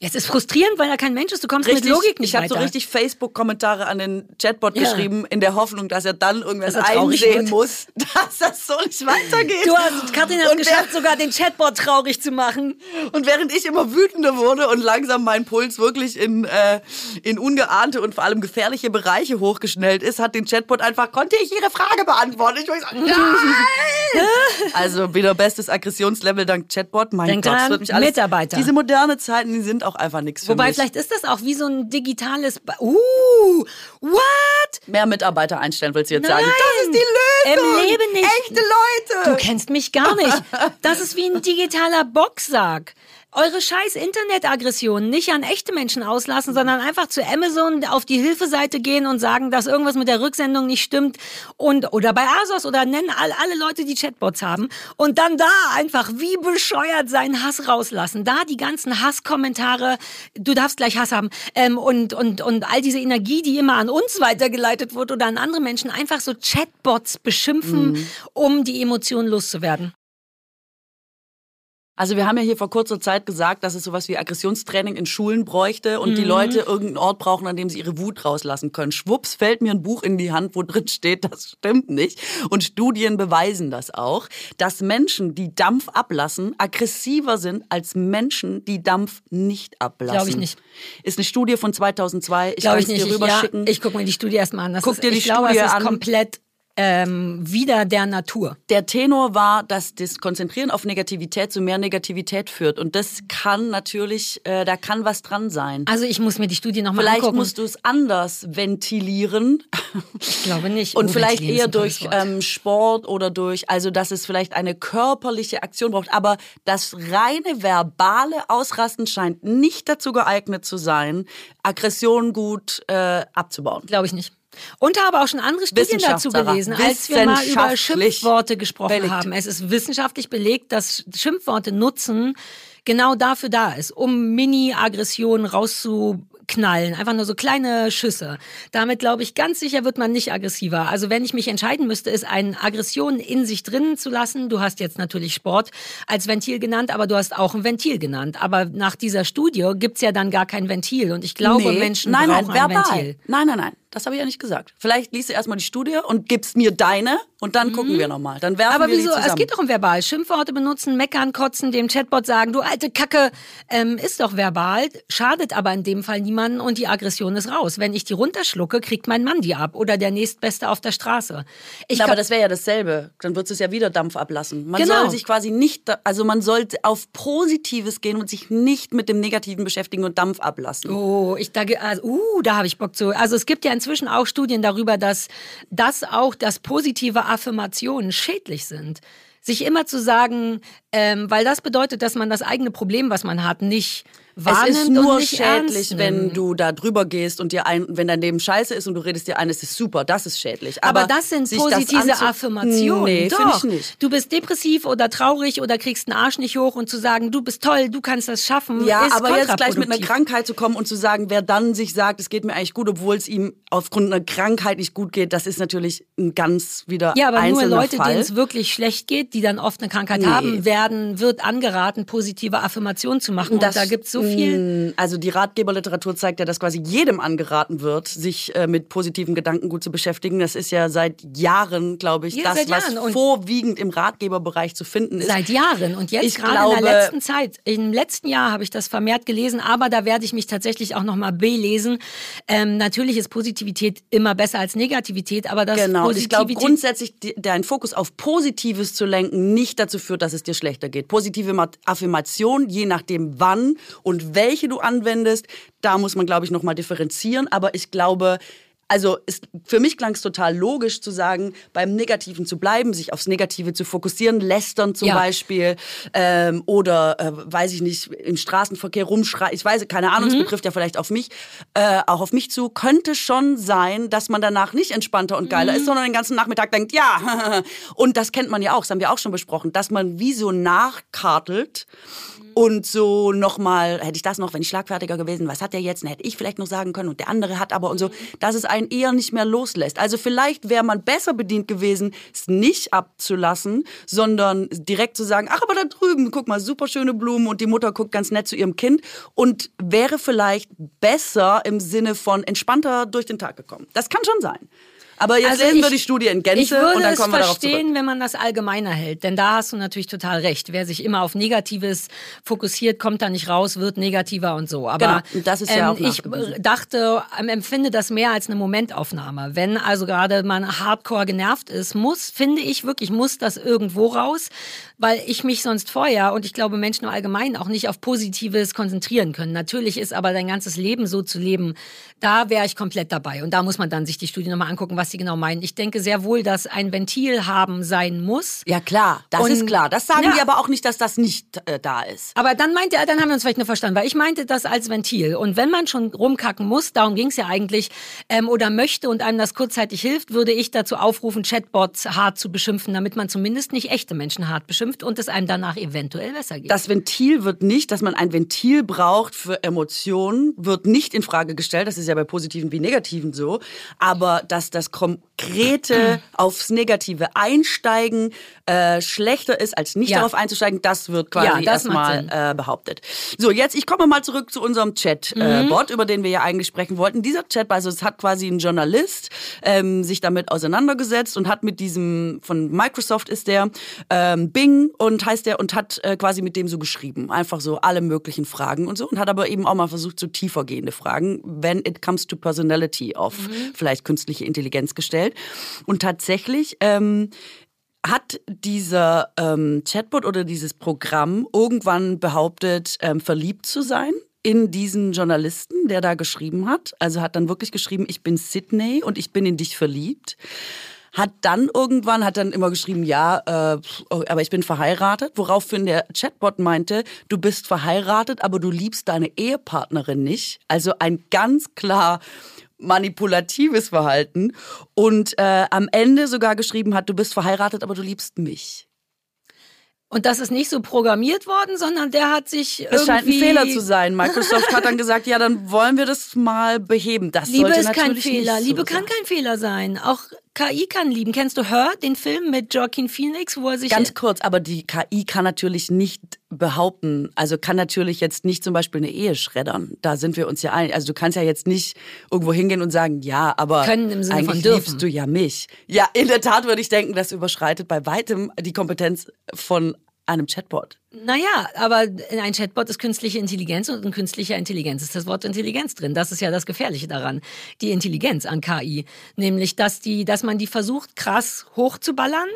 Es ist frustrierend, weil da kein Mensch ist. Du kommst richtig, mit Logik nicht ich habe so richtig Facebook-Kommentare an den Chatbot Ja. geschrieben, in der Hoffnung, dass er dann irgendwas er einsehen wird. muss, dass das so nicht weitergeht. Du hast, Katrin hat geschafft, sogar den Chatbot traurig zu machen. Und während ich immer wütender wurde und langsam mein Puls wirklich in, äh, in ungeahnte und vor allem gefährliche Bereiche hochgeschnellt ist, hat den Chatbot einfach, konnte ich Ihre Frage beantworten? Ich sagen, nein! also wieder bestes Aggressionslevel dank Chatbot. Mein Denk Gott, das wird mich alles... Mitarbeiter. Diese moderne Zeiten, die sind auch einfach nichts für Wobei, mich. vielleicht ist das auch wie so ein digitales. Ba uh, what? Mehr Mitarbeiter einstellen, willst du jetzt Nein. sagen? Das ist die Lösung! Im Leben nicht. Echte Leute! Du kennst mich gar nicht. Das ist wie ein digitaler Boxsack. Eure scheiß Internetaggressionen nicht an echte Menschen auslassen, sondern einfach zu Amazon auf die Hilfeseite gehen und sagen, dass irgendwas mit der Rücksendung nicht stimmt und oder bei Asos oder nennen all, alle Leute, die Chatbots haben und dann da einfach wie bescheuert seinen Hass rauslassen. Da die ganzen Hasskommentare, du darfst gleich Hass haben ähm, und und und all diese Energie, die immer an uns weitergeleitet wird oder an andere Menschen, einfach so Chatbots beschimpfen, um die Emotionen loszuwerden. Also wir haben ja hier vor kurzer Zeit gesagt, dass es sowas wie Aggressionstraining in Schulen bräuchte und die Mhm. Leute irgendeinen Ort brauchen, an dem sie ihre Wut rauslassen können. Schwupps fällt mir ein Buch in die Hand, wo drin steht, das stimmt nicht. Und Studien beweisen das auch, dass Menschen, die Dampf ablassen, aggressiver sind als Menschen, die Dampf nicht ablassen. Glaub ich nicht. Ist eine Studie von 2002. Ich Glaube ich nicht. dir Ich, ja, ich gucke mir die Studie erstmal an. Das Guck ist, dir die ich glaube, Studie es ist an. komplett ähm, wieder der Natur. der Tenor war, dass das Konzentrieren auf Negativität zu mehr Negativität führt. Und das kann natürlich, äh, da kann was dran sein. Also ich muss mir die Studie nochmal Vielleicht angucken. musst du es anders ventilieren ich glaube nicht. und Oh, vielleicht eher durch ähm, Sport oder durch, also dass es vielleicht eine körperliche Aktion braucht. Aber das reine verbale Ausrasten scheint nicht dazu geeignet zu sein, Aggression gut äh, abzubauen. Glaube ich nicht. Und habe auch schon andere Studien dazu gelesen, als wir mal über Schimpfworte gesprochen belegt. haben. Es ist wissenschaftlich belegt, dass Schimpfworte nutzen genau dafür da ist, um Mini-Aggressionen rauszuknallen. Einfach nur so kleine Schüsse. Damit, glaube ich, ganz sicher wird man nicht aggressiver. Also wenn ich mich entscheiden müsste, ist eine Aggression in sich drinnen zu lassen. Du hast jetzt natürlich Sport als Ventil genannt, aber du hast auch ein Ventil genannt. Aber nach dieser Studie gibt's ja dann gar kein Ventil. Und ich glaube, Nee. Menschen nein, nein, brauchen ein verbal. Ventil. Nein, nein, nein. Das habe ich ja nicht gesagt. Vielleicht liest du erstmal die Studie und gibst mir deine und dann gucken wir nochmal. Dann werfen Mhm. Aber wir wieso? die zusammen. Es geht doch um verbal. Schimpfworte benutzen, meckern, kotzen, dem Chatbot sagen, du alte Kacke, ähm, ist doch verbal, schadet aber in dem Fall niemanden und die Aggression ist raus. Wenn ich die runterschlucke, kriegt mein Mann die ab oder der nächstbeste auf der Straße. Ich Na, aber das wäre ja dasselbe. Dann würdest du es ja wieder Dampf ablassen. Man Genau. soll sich quasi nicht, also man sollte auf Positives gehen und sich nicht mit dem Negativen beschäftigen und Dampf ablassen. Oh, ich da, also, uh, da habe ich Bock zu. Also es gibt ja inzwischen auch Studien darüber, dass das auch, dass positive Affirmationen schädlich sind. Sich immer zu sagen, ähm, weil das bedeutet, dass man das eigene Problem, was man hat, nicht wahrnimmt es ist nur schädlich, wenn du da drüber gehst und dir ein, wenn dein Leben scheiße ist und du redest dir ein, es ist super, das ist schädlich. Aber, Aber, das sind positive anzu- Affirmationen. Nee, finde Doch. ich nicht. Du bist depressiv oder traurig oder kriegst einen Arsch nicht hoch und zu sagen, du bist toll, du kannst das schaffen, Ja, aber jetzt gleich mit einer. Krankheit zu kommen und zu sagen, wer dann sich sagt, es geht mir eigentlich gut, obwohl es ihm aufgrund einer Krankheit nicht gut geht, das ist natürlich ein ganz wieder Ja, aber nur Leute, denen es wirklich schlecht geht, die dann oft eine Krankheit Nee. haben, werden, wird angeraten, positive Affirmationen zu machen. und da gibt es so viel. mh, Also die Ratgeberliteratur zeigt ja, dass quasi jedem angeraten wird, sich äh, mit positiven Gedanken gut zu beschäftigen. Das ist ja seit Jahren, glaube ich, Ja, das, was vorwiegend im Ratgeberbereich zu finden ist. Seit Jahren. Und jetzt Ich gerade glaube- in der letzten Zeit, im letzten Jahr habe ich das vermehrt gelesen, aber da werde ich mich tatsächlich auch nochmal belesen. Ähm, natürlich ist Positivität immer besser als Negativität, aber das Genau, und ich glaube Positivität grundsätzlich, deinen Fokus auf Positives zu lenken, nicht dazu führt, dass es dir schlechter geht. Positive Ma- Affirmation, je nachdem wann und welche du anwendest, da muss man, glaube ich, nochmal differenzieren. Aber ich glaube, also es, für mich klang es total logisch zu sagen, beim Negativen zu bleiben, sich aufs Negative zu fokussieren, lästern zum Ja. Beispiel ähm, oder, äh, weiß ich nicht, im Straßenverkehr rumschreien. Ich weiß, keine Ahnung, es Mhm. betrifft ja vielleicht auf mich, äh, auch auf mich zu. Könnte schon sein, dass man danach nicht entspannter und geiler Mhm. ist, sondern den ganzen Nachmittag denkt, ja. und das kennt man ja auch, das haben wir auch schon besprochen, dass man wie so nachkartelt und so nochmal, hätte ich das noch, wenn ich schlagfertiger gewesen, was hat der jetzt? Dann hätte ich vielleicht noch sagen können und der andere hat aber und so, dass es einen eher nicht mehr loslässt. Also vielleicht wäre man besser bedient gewesen, es nicht abzulassen, sondern direkt zu sagen, ach, aber da drüben, guck mal, super schöne Blumen und die Mutter guckt ganz nett zu ihrem Kind und wäre vielleicht besser im Sinne von entspannter durch den Tag gekommen. Das kann schon sein. Aber jetzt Also lesen wir ich- die Studie in Ich Gänze würde und dann es kommen wir zurück. verstehen, wenn man das allgemeiner hält. Denn da hast du natürlich total recht. Wer sich immer auf Negatives fokussiert, kommt da nicht raus, wird negativer und so. Aber Genau, das ist ja ähm, auch ich dachte, ähm, empfinde das mehr als eine Momentaufnahme. Wenn also gerade man hardcore genervt ist, muss, finde ich wirklich, muss das irgendwo raus, weil ich mich sonst vorher und ich glaube Menschen im Allgemeinen auch nicht auf Positives konzentrieren können. Natürlich ist aber dein ganzes Leben so zu leben, da wäre ich komplett dabei. Und da muss man dann sich die Studie nochmal angucken, was sie genau meinen. Ich denke sehr wohl, dass ein Ventil haben sein muss. Ja klar, das Und- ist klar. Das sagen Ja. die aber auch nicht, dass das nicht äh, da ist. Aber dann meinte er, dann haben wir uns vielleicht nur verstanden, weil ich meinte das als Ventil. Und wenn man schon rumkacken muss, darum ging es ja eigentlich, ähm, oder möchte und einem das kurzzeitig hilft, würde ich dazu aufrufen, Chatbots hart zu beschimpfen, damit man zumindest nicht echte Menschen hart beschimpft und es einem danach eventuell besser geht. Das Ventil wird nicht, dass man ein Ventil braucht für Emotionen, wird nicht in Frage gestellt. Das ist ja bei positiven wie negativen so. Aber dass das konkrete aufs Negative einsteigen äh, schlechter ist, als nicht Ja. darauf einzusteigen, das wird quasi Ja, erstmal äh, behauptet. So, jetzt, ich komme mal zurück zu unserem Chat-Bot, über den wir ja eigentlich sprechen wollten. Dieser Chat, also es hat quasi ein Journalist ähm, sich damit auseinandergesetzt und hat mit diesem, von Microsoft ist der, ähm, Bing und heißt der, und hat äh, quasi mit dem so geschrieben. Einfach so alle möglichen Fragen und so. Und hat aber eben auch mal versucht, so tiefergehende Fragen, when it comes to personality auf vielleicht künstliche Intelligenz gestellt. Und tatsächlich ähm, hat dieser ähm, Chatbot oder dieses Programm irgendwann behauptet, ähm, verliebt zu sein in diesen Journalisten, der da geschrieben hat. Also hat dann wirklich geschrieben, ich bin Sydney und ich bin in dich verliebt. Hat dann irgendwann, hat dann immer geschrieben, ja, äh, oh, aber ich bin verheiratet, woraufhin der Chatbot meinte, du bist verheiratet, aber du liebst deine Ehepartnerin nicht. Also ein ganz klar manipulatives Verhalten und äh, am Ende sogar geschrieben hat, du bist verheiratet, aber du liebst mich. Und das ist nicht so programmiert worden, sondern der hat sich Es scheint ein irgendwie... Fehler zu sein. Microsoft hat dann gesagt, ja, dann wollen wir das mal beheben. Das Liebe sollte ist kein Fehler. Nicht so Liebe kann sein. kein Fehler sein. Auch KI kann lieben. Kennst du Her, den Film mit Joaquin Phoenix, wo er sich Ganz kurz, aber die KI kann natürlich nicht behaupten, also kann natürlich jetzt nicht zum Beispiel eine Ehe schreddern. Da sind wir uns ja einig. Also du kannst ja jetzt nicht irgendwo hingehen und sagen, ja, aber Können im Sinne von eigentlich dürfen. liebst du ja mich. Ja, in der Tat würde ich denken, das überschreitet bei weitem die Kompetenz von einem Chatbot. Naja, aber in ein Chatbot ist künstliche Intelligenz und in künstlicher Intelligenz ist das Wort Intelligenz drin. Das ist ja das Gefährliche daran. Die Intelligenz an KI. Nämlich, dass, die, dass man die versucht, krass hochzuballern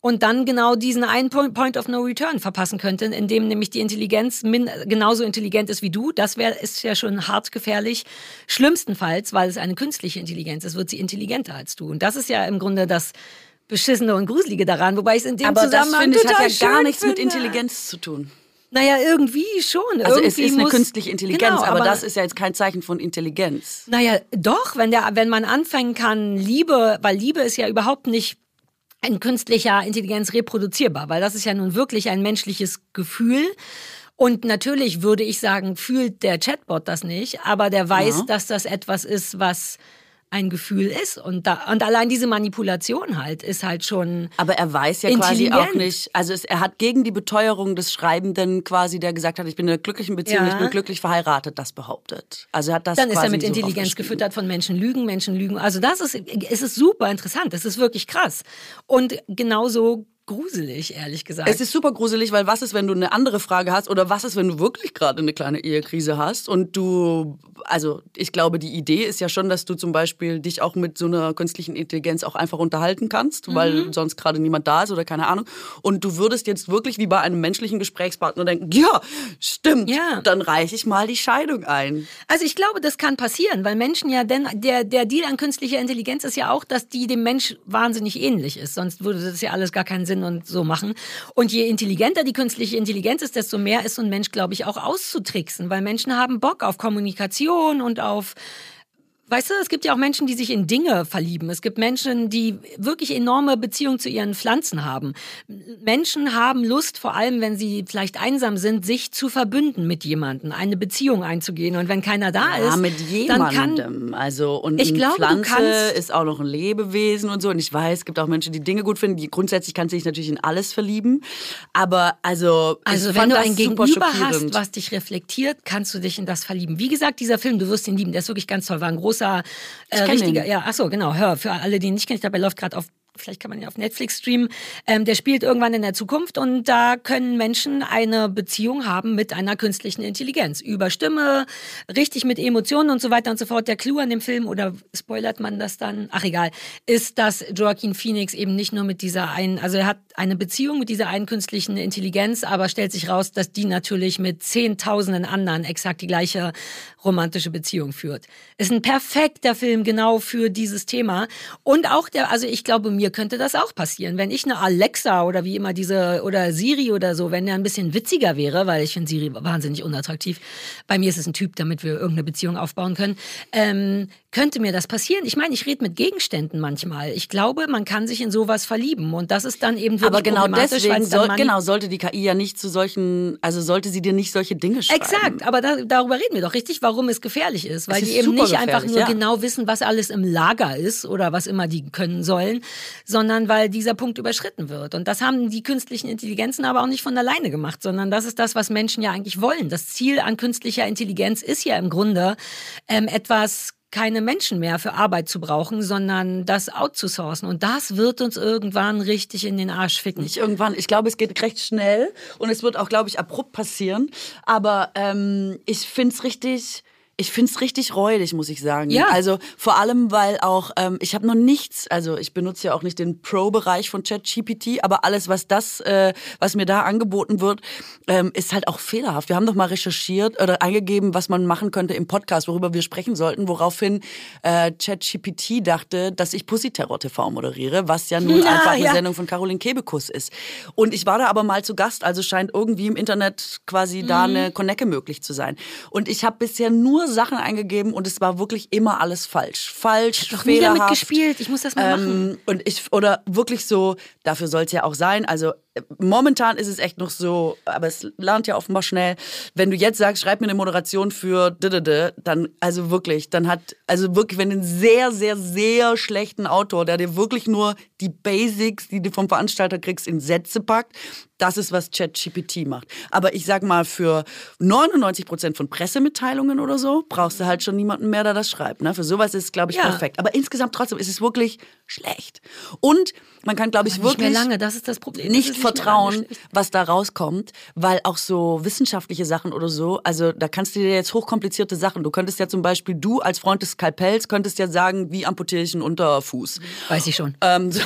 und dann genau diesen einen Point, Point of No Return verpassen könnte, indem nämlich die Intelligenz min, genauso intelligent ist wie du. Das wäre ist ja schon hart gefährlich. Schlimmstenfalls, weil es eine künstliche Intelligenz ist, wird sie intelligenter als du. Und das ist ja im Grunde das Beschissene und Gruselige daran, wobei ich es in dem Aber das Zusammenhang finde ich total hat ja gar nichts mit finde. Intelligenz zu tun. Naja, irgendwie schon. Also irgendwie es ist eine muss, künstliche Intelligenz, genau, aber, das ist ja jetzt kein Zeichen von Intelligenz. Naja, doch, wenn, der, wenn man anfangen kann, Liebe, weil Liebe ist ja überhaupt nicht in künstlicher Intelligenz reproduzierbar, weil das ist ja nun wirklich ein menschliches Gefühl. Und natürlich würde ich sagen, fühlt der Chatbot das nicht, aber der weiß, Ja. dass das etwas ist, was ein Gefühl ist. Und, da, und allein diese Manipulation halt ist halt schon. Aber er weiß ja quasi auch nicht, also es, er hat gegen die Beteuerung des Schreibenden quasi, der gesagt hat, ich bin in einer glücklichen Beziehung, Ja. ich bin glücklich verheiratet, das behauptet. Also er hat das Dann ist er mit so Intelligenz gefüttert von Menschen lügen, Menschen lügen. Also das ist, es ist super interessant. Das ist wirklich krass. Und genauso gruselig, ehrlich gesagt. Es ist super gruselig, weil was ist, wenn du eine andere Frage hast oder was ist, wenn du wirklich gerade eine kleine Ehekrise hast und du, also ich glaube, die Idee ist ja schon, dass du zum Beispiel dich auch mit so einer künstlichen Intelligenz auch einfach unterhalten kannst, Mhm. weil sonst gerade niemand da ist oder keine Ahnung. Und du würdest jetzt wirklich wie bei einem menschlichen Gesprächspartner denken, ja, stimmt, Ja. dann reiche ich mal die Scheidung ein. Also ich glaube, das kann passieren, weil Menschen ja, denn der, der Deal an künstlicher Intelligenz ist ja auch, dass die dem Mensch wahnsinnig ähnlich ist. Sonst würde das ja alles gar keinen Sinn und so machen. Und je intelligenter die künstliche Intelligenz ist, desto mehr ist so ein Mensch, glaube ich, auch auszutricksen, weil Menschen haben Bock auf Kommunikation und auf Weißt du, es gibt ja auch Menschen, die sich in Dinge verlieben. Es gibt Menschen, die wirklich enorme Beziehungen zu ihren Pflanzen haben. Menschen haben Lust, vor allem wenn sie vielleicht einsam sind, sich zu verbünden mit jemandem, eine Beziehung einzugehen. Und wenn keiner da Ja, ist, mit dann kann jemandem. also und Ich du Pflanze kannst- ist auch noch ein Lebewesen und so. Und ich weiß, es gibt auch Menschen, die Dinge gut finden. Die grundsätzlich kannst du dich natürlich in alles verlieben. Aber also, Also wenn du ein Gegenüber hast, was dich reflektiert, kannst du dich in das verlieben. Wie gesagt, dieser Film, du wirst ihn lieben, der ist wirklich ganz toll, war ein großer, äh, kenn richtiger, den. ja, ach so, genau, hör, für alle, die ihn nicht kennen, ich glaube, er läuft gerade auf Vielleicht kann man ihn auf Netflix streamen. Ähm, der spielt irgendwann in der Zukunft und da können Menschen eine Beziehung haben mit einer künstlichen Intelligenz. Über Stimme, richtig mit Emotionen und so weiter und so fort. Der Clou an dem Film, oder spoilert man das dann? Ach egal, ist, dass Joaquin Phoenix eben nicht nur mit dieser einen, also er hat eine Beziehung mit dieser einen künstlichen Intelligenz, aber stellt sich raus, dass die natürlich mit zehntausenden anderen exakt die gleiche romantische Beziehung führt. Ist ein perfekter Film genau für dieses Thema. Und auch der, also ich glaube, mir könnte das auch passieren. Wenn ich eine Alexa oder wie immer diese, oder Siri oder so, wenn der ein bisschen witziger wäre, weil ich finde Siri wahnsinnig unattraktiv. Bei mir ist es ein Typ, damit wir irgendeine Beziehung aufbauen können. Ähm, könnte mir das passieren? Ich meine, ich rede mit Gegenständen manchmal. Ich glaube, man kann sich in sowas verlieben. Und das ist dann eben wirklich aber genau deswegen soll, genau sollte die KI ja nicht zu solchen, also sollte sie dir nicht solche Dinge schreiben. Exakt, aber da, darüber reden wir doch richtig, warum es gefährlich ist. Weil Es die ist eben nicht einfach nur ja. genau wissen, was alles im Lager ist oder was immer die können sollen, sondern weil dieser Punkt überschritten wird. Und das haben die künstlichen Intelligenzen aber auch nicht von alleine gemacht, sondern das ist das, was Menschen ja eigentlich wollen. Das Ziel an künstlicher Intelligenz ist ja im Grunde ähm, etwas keine Menschen mehr für Arbeit zu brauchen, sondern das outzusourcen. Und das wird uns irgendwann richtig in den Arsch ficken. Nicht irgendwann. Ich glaube, es geht recht schnell und es wird auch, glaube ich, abrupt passieren. Aber ähm, ich finde es richtig. Ich finde es richtig räudig, muss ich sagen. Ja. Also vor allem, weil auch, ähm, ich habe noch nichts, also ich benutze ja auch nicht den Pro-Bereich von ChatGPT, aber alles, was das, äh, was mir da angeboten wird, ähm, ist halt auch fehlerhaft. Wir haben doch mal recherchiert oder eingegeben, was man machen könnte im Podcast, worüber wir sprechen sollten, woraufhin äh, ChatGPT dachte, dass ich Pussy Terror TV moderiere, was ja nun Ja, einfach eine ja. Sendung von Caroline Kebekus ist. Und ich war da aber mal zu Gast, also scheint irgendwie im Internet quasi da Mhm. eine Connecte möglich zu sein. Und ich habe bisher nur Sachen eingegeben und es war wirklich immer alles falsch. Falsch, nie fehlerhaft. damit gespielt. Ich muss das mal machen. Ähm, und ich, oder wirklich so, dafür soll es ja auch sein. Also momentan ist es echt noch so, aber es lernt ja offenbar schnell. Wenn du jetzt sagst, schreib mir eine Moderation für didede, dann, also wirklich, dann hat, also wirklich, wenn du einen sehr, sehr, sehr schlechten Autor, der dir wirklich nur die Basics, die du vom Veranstalter kriegst, in Sätze packt, das ist, was ChatGPT macht. Aber ich sag mal, für 99 Prozent von Pressemitteilungen oder so brauchst du halt schon niemanden mehr, der das schreibt. Ne? Für sowas ist es, glaube ich, Ja. perfekt. Aber insgesamt trotzdem ist es wirklich schlecht. Und man kann, glaube ich, Nicht wirklich lange, das ist das Problem. Nicht lange vertrauen, was da rauskommt, weil auch so wissenschaftliche Sachen oder so, also da kannst du dir jetzt hochkomplizierte Sachen, du könntest ja zum Beispiel, du als Freund des Skalpells, könntest ja sagen, wie amputiere ich einen Unterfuß. Weiß ich schon. Ähm, so,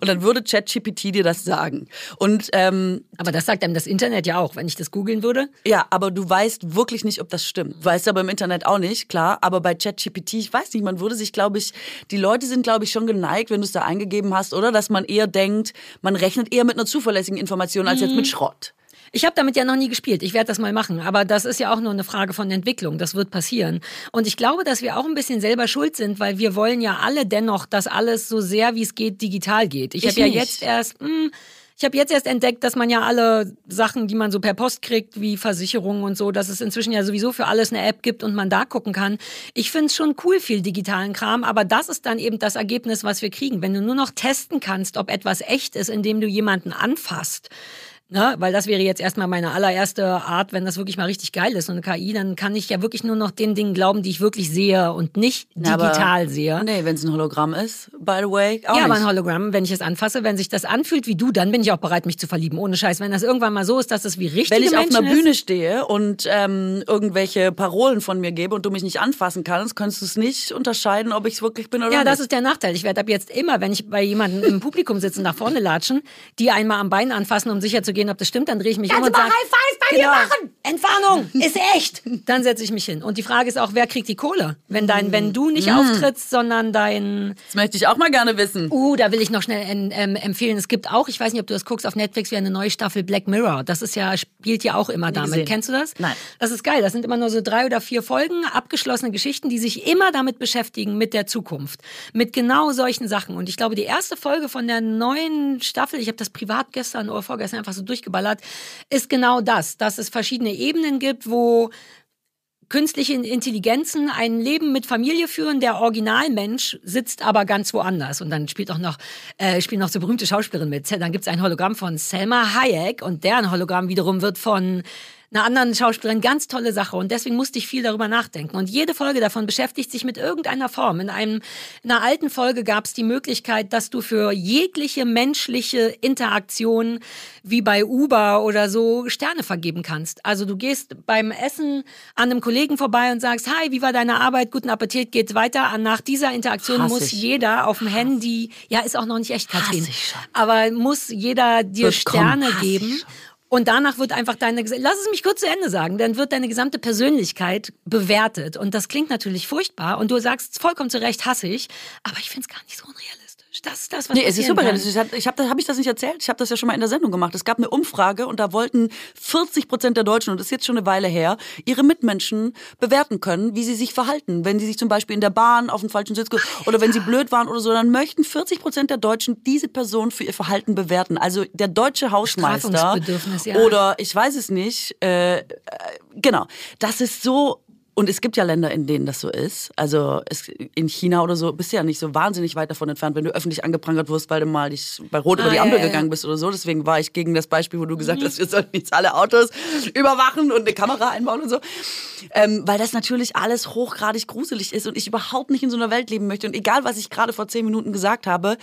und dann würde ChatGPT dir das sagen. Und ähm, Aber das sagt einem das Internet ja auch. Wenn ich das googeln würde, ja, aber du weißt wirklich nicht, ob das stimmt. Weißt aber im Internet auch nicht, klar. Aber bei ChatGPT, ich weiß nicht, man würde sich, glaube ich, die Leute sind, glaube ich, schon geneigt, wenn du es da eingegeben hast, oder? Dass man eher denkt, man rechnet eher mit einer zuverlässigen Information als jetzt mit Schrott. Ich habe damit ja noch nie gespielt. Ich werde das mal machen. Aber das ist ja auch nur eine Frage von Entwicklung. Das wird passieren. Und ich glaube, dass wir auch ein bisschen selber schuld sind, weil wir wollen ja alle dennoch, dass alles so sehr wie es geht digital geht. Ich, ich habe ja jetzt erst. Mh, hm, ich habe jetzt erst entdeckt, dass man ja alle Sachen, die man so per Post kriegt, wie Versicherungen und so, dass es inzwischen ja sowieso für alles eine App gibt und man da gucken kann. Ich finde es schon cool, viel digitalen Kram, aber das ist dann eben das Ergebnis, was wir kriegen. Wenn du nur noch testen kannst, ob etwas echt ist, indem du jemanden anfasst, Ne? Weil das wäre jetzt erstmal meine allererste Art, wenn das wirklich mal richtig geil ist. Und eine KI, dann kann ich ja wirklich nur noch den Dingen glauben, die ich wirklich sehe und nicht digital aber, sehe. Nee, wenn es ein Hologramm ist, by the way. Ja, nicht. aber ein Hologramm, wenn ich es anfasse, wenn sich das anfühlt wie du, dann bin ich auch bereit, mich zu verlieben. Ohne Scheiß. Wenn das irgendwann mal so ist, dass es wie richtig ist. Wenn ich Menschen auf einer ist, Bühne stehe und ähm, irgendwelche Parolen von mir gebe und du mich nicht anfassen kannst, kannst du es nicht unterscheiden, ob ich es wirklich bin oder ja, nicht. Ja, das ist der Nachteil. Ich werde ab jetzt immer, wenn ich bei jemandem im Publikum sitze, nach vorne latschen, die einmal am Bein anfassen, um sicher zu gehen, ob das stimmt, dann drehe ich mich Kannst um und sage, High Five bei genau, mir machen. Entwarnung, ist echt. Dann setze ich mich hin. Und die Frage ist auch, wer kriegt die Kohle? Wenn dein, wenn du nicht mm. auftrittst, sondern dein. Das möchte ich auch mal gerne wissen. Uh, da will ich noch schnell ähm, empfehlen. Es gibt auch, ich weiß nicht, ob du das guckst, auf Netflix wie eine neue Staffel Black Mirror. Das ist ja, spielt ja auch immer damit. Gesehen. Kennst du das? Nein. Das ist geil. Das sind immer nur so drei oder vier Folgen, abgeschlossene Geschichten, die sich immer damit beschäftigen, mit der Zukunft. Mit genau solchen Sachen. Und ich glaube, die erste Folge von der neuen Staffel, ich habe das privat gestern oder vorgestern einfach so durchgeballert, ist genau das das, dass es verschiedene Ebenen gibt, wo künstliche Intelligenzen ein Leben mit Familie führen. Der Originalmensch sitzt aber ganz woanders. Und dann spielt auch noch, äh, spielen noch so berühmte Schauspielerinnen mit. Dann gibt es ein Hologramm von Selma Hayek und deren Hologramm wiederum wird von einer anderen Schauspielerin. Ganz tolle Sache. Und deswegen musste ich viel darüber nachdenken. Und jede Folge davon beschäftigt sich mit irgendeiner Form. In, einem, in einer alten Folge gab es die Möglichkeit, dass du für jegliche menschliche Interaktion, wie bei Uber oder so, Sterne vergeben kannst. Also du gehst beim Essen an einem Kollegen vorbei und sagst, hi, wie war deine Arbeit? Guten Appetit, geht's weiter. Nach dieser Interaktion Hass muss ich. jeder auf dem Handy, ja, ist auch noch nicht echt, Katrin, aber muss jeder dir Wird Sterne geben. Und danach wird einfach deine, lass es mich kurz zu Ende sagen, dann wird deine gesamte Persönlichkeit bewertet. Und das klingt natürlich furchtbar. Und du sagst vollkommen zu Recht, hasse ich. Aber ich finde es gar nicht so unrealistisch. Das ist das, was Nee, es ist super realistisch. Ich habe hab ich das nicht erzählt? Ich habe das ja schon mal in der Sendung gemacht. Es gab eine Umfrage und da wollten 40 Prozent der Deutschen, und das ist jetzt schon eine Weile her, ihre Mitmenschen bewerten können, wie sie sich verhalten. Wenn sie sich zum Beispiel in der Bahn auf den falschen Sitz oder wenn sie blöd waren oder so, dann möchten 40 Prozent der Deutschen diese Person für ihr Verhalten bewerten. Also der deutsche Hausmeister ja. oder ich weiß es nicht. Äh, äh, genau. Das ist so und es gibt ja Länder, in denen das so ist. Also es, in China oder so bist du ja nicht so wahnsinnig weit davon entfernt, wenn du öffentlich angeprangert wirst, weil du mal dich bei Rot ah, über die Ampel ja, gegangen bist oder so. Deswegen war ich gegen das Beispiel, wo du gesagt mhm. hast, wir sollten jetzt alle Autos überwachen und eine Kamera einbauen und so. Ähm, weil das natürlich alles hochgradig gruselig ist und ich überhaupt nicht in so einer Welt leben möchte. Und egal, was ich gerade vor zehn Minuten gesagt habe,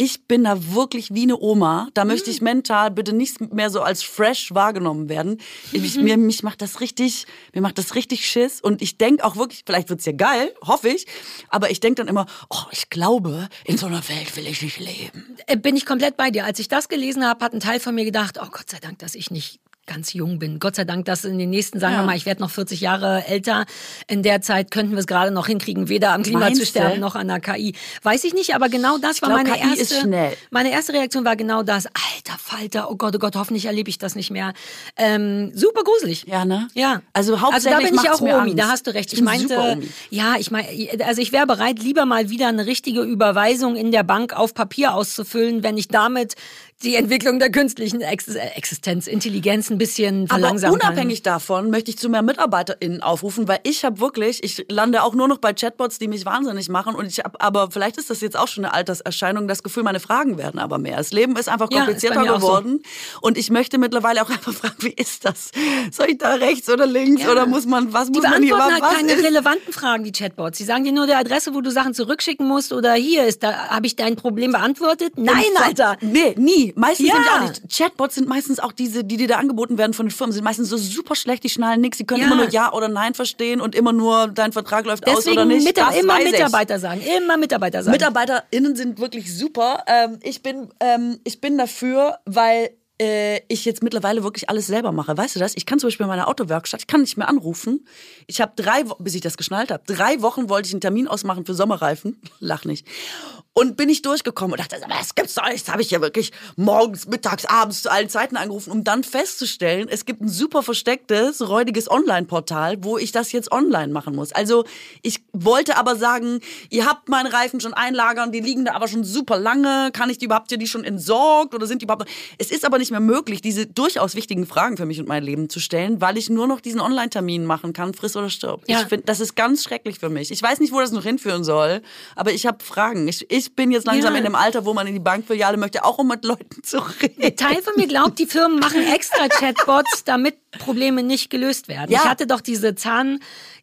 ich bin da wirklich wie eine Oma. Da mhm. möchte ich mental bitte nicht mehr so als fresh wahrgenommen werden. Ich, mhm. mir, mich macht das richtig, mir macht das richtig Schiss. Und ich denke auch wirklich, vielleicht wird's ja geil, hoffe ich. Aber ich denke dann immer, oh, ich glaube, in so einer Welt will ich nicht leben. Äh, bin ich komplett bei dir. Als ich das gelesen habe, hat ein Teil von mir gedacht, oh Gott sei Dank, dass ich nicht ganz jung bin. Gott sei Dank, dass in den nächsten, sagen ja. wir mal, ich werde noch 40 Jahre älter. In der Zeit könnten wir es gerade noch hinkriegen, weder am Klima Meinst zu sterben du? noch an der KI. Weiß ich nicht, aber genau das ich war glaub, meine KI erste. Meine erste Reaktion war genau das. Alter Falter, oh Gott, oh Gott, hoffentlich erlebe ich das nicht mehr. Ähm, super gruselig. Ja, ne? Ja. Also hauptsächlich also da bin ich auch Omi, Angst. da hast du recht. Ich, ich meinte, ja, ich meine, also ich wäre bereit, lieber mal wieder eine richtige Überweisung in der Bank auf Papier auszufüllen, wenn ich damit die Entwicklung der künstlichen Existenz, Intelligenz ein bisschen verlangsamen Aber unabhängig kann. davon möchte ich zu mehr MitarbeiterInnen aufrufen, weil ich habe wirklich, ich lande auch nur noch bei Chatbots, die mich wahnsinnig machen und ich habe, aber vielleicht ist das jetzt auch schon eine Alterserscheinung, das Gefühl, meine Fragen werden aber mehr. Das Leben ist einfach komplizierter ja, ist geworden so. und ich möchte mittlerweile auch einfach fragen, wie ist das? Soll ich da rechts oder links ja. oder muss man, was die muss man hier machen? Die halt keine ist? relevanten Fragen, die Chatbots. Sie sagen dir nur die Adresse, wo du Sachen zurückschicken musst oder hier ist, da habe ich dein Problem beantwortet. Nein, Alter! Nee, nie. Meistens ja. sind ja auch nicht Chatbots sind meistens auch diese, die dir da angeboten werden von den Firmen, sind meistens so super schlecht, die schnallen nichts, die können ja. immer nur Ja oder Nein verstehen und immer nur dein Vertrag läuft Deswegen aus oder nicht. Mit, das immer Mitarbeiter ich. sagen, immer Mitarbeiter sagen. MitarbeiterInnen sind wirklich super. Ähm, ich, bin, ähm, ich bin dafür, weil äh, ich jetzt mittlerweile wirklich alles selber mache. Weißt du das? Ich kann zum Beispiel in meiner Autowerkstatt, ich kann nicht mehr anrufen. Ich habe drei, Wo- bis ich das geschnallt habe, drei Wochen wollte ich einen Termin ausmachen für Sommerreifen. Lach nicht. Und bin ich durchgekommen und dachte, das gibt's doch nicht. Das habe ich ja wirklich morgens, mittags, abends zu allen Zeiten angerufen, um dann festzustellen, es gibt ein super verstecktes, räudiges Online-Portal, wo ich das jetzt online machen muss. Also ich wollte aber sagen, ihr habt meine Reifen schon einlagern, die liegen da aber schon super lange. Kann ich die überhaupt, habt ihr die schon entsorgt oder sind die überhaupt? Es ist aber nicht mehr möglich, diese durchaus wichtigen Fragen für mich und mein Leben zu stellen, weil ich nur noch diesen Online-Termin machen kann, friss oder stirb. Ja. Ich finde, das ist ganz schrecklich für mich. Ich weiß nicht, wo das noch hinführen soll, aber ich habe Fragen. Ich, ich bin jetzt langsam Ja. in dem Alter, wo man in die Bankfiliale möchte, auch um mit Leuten zu reden. Teil von mir glaubt, die Firmen machen extra Chatbots, damit Probleme nicht gelöst werden. Ja. Ich hatte doch diese Zahn,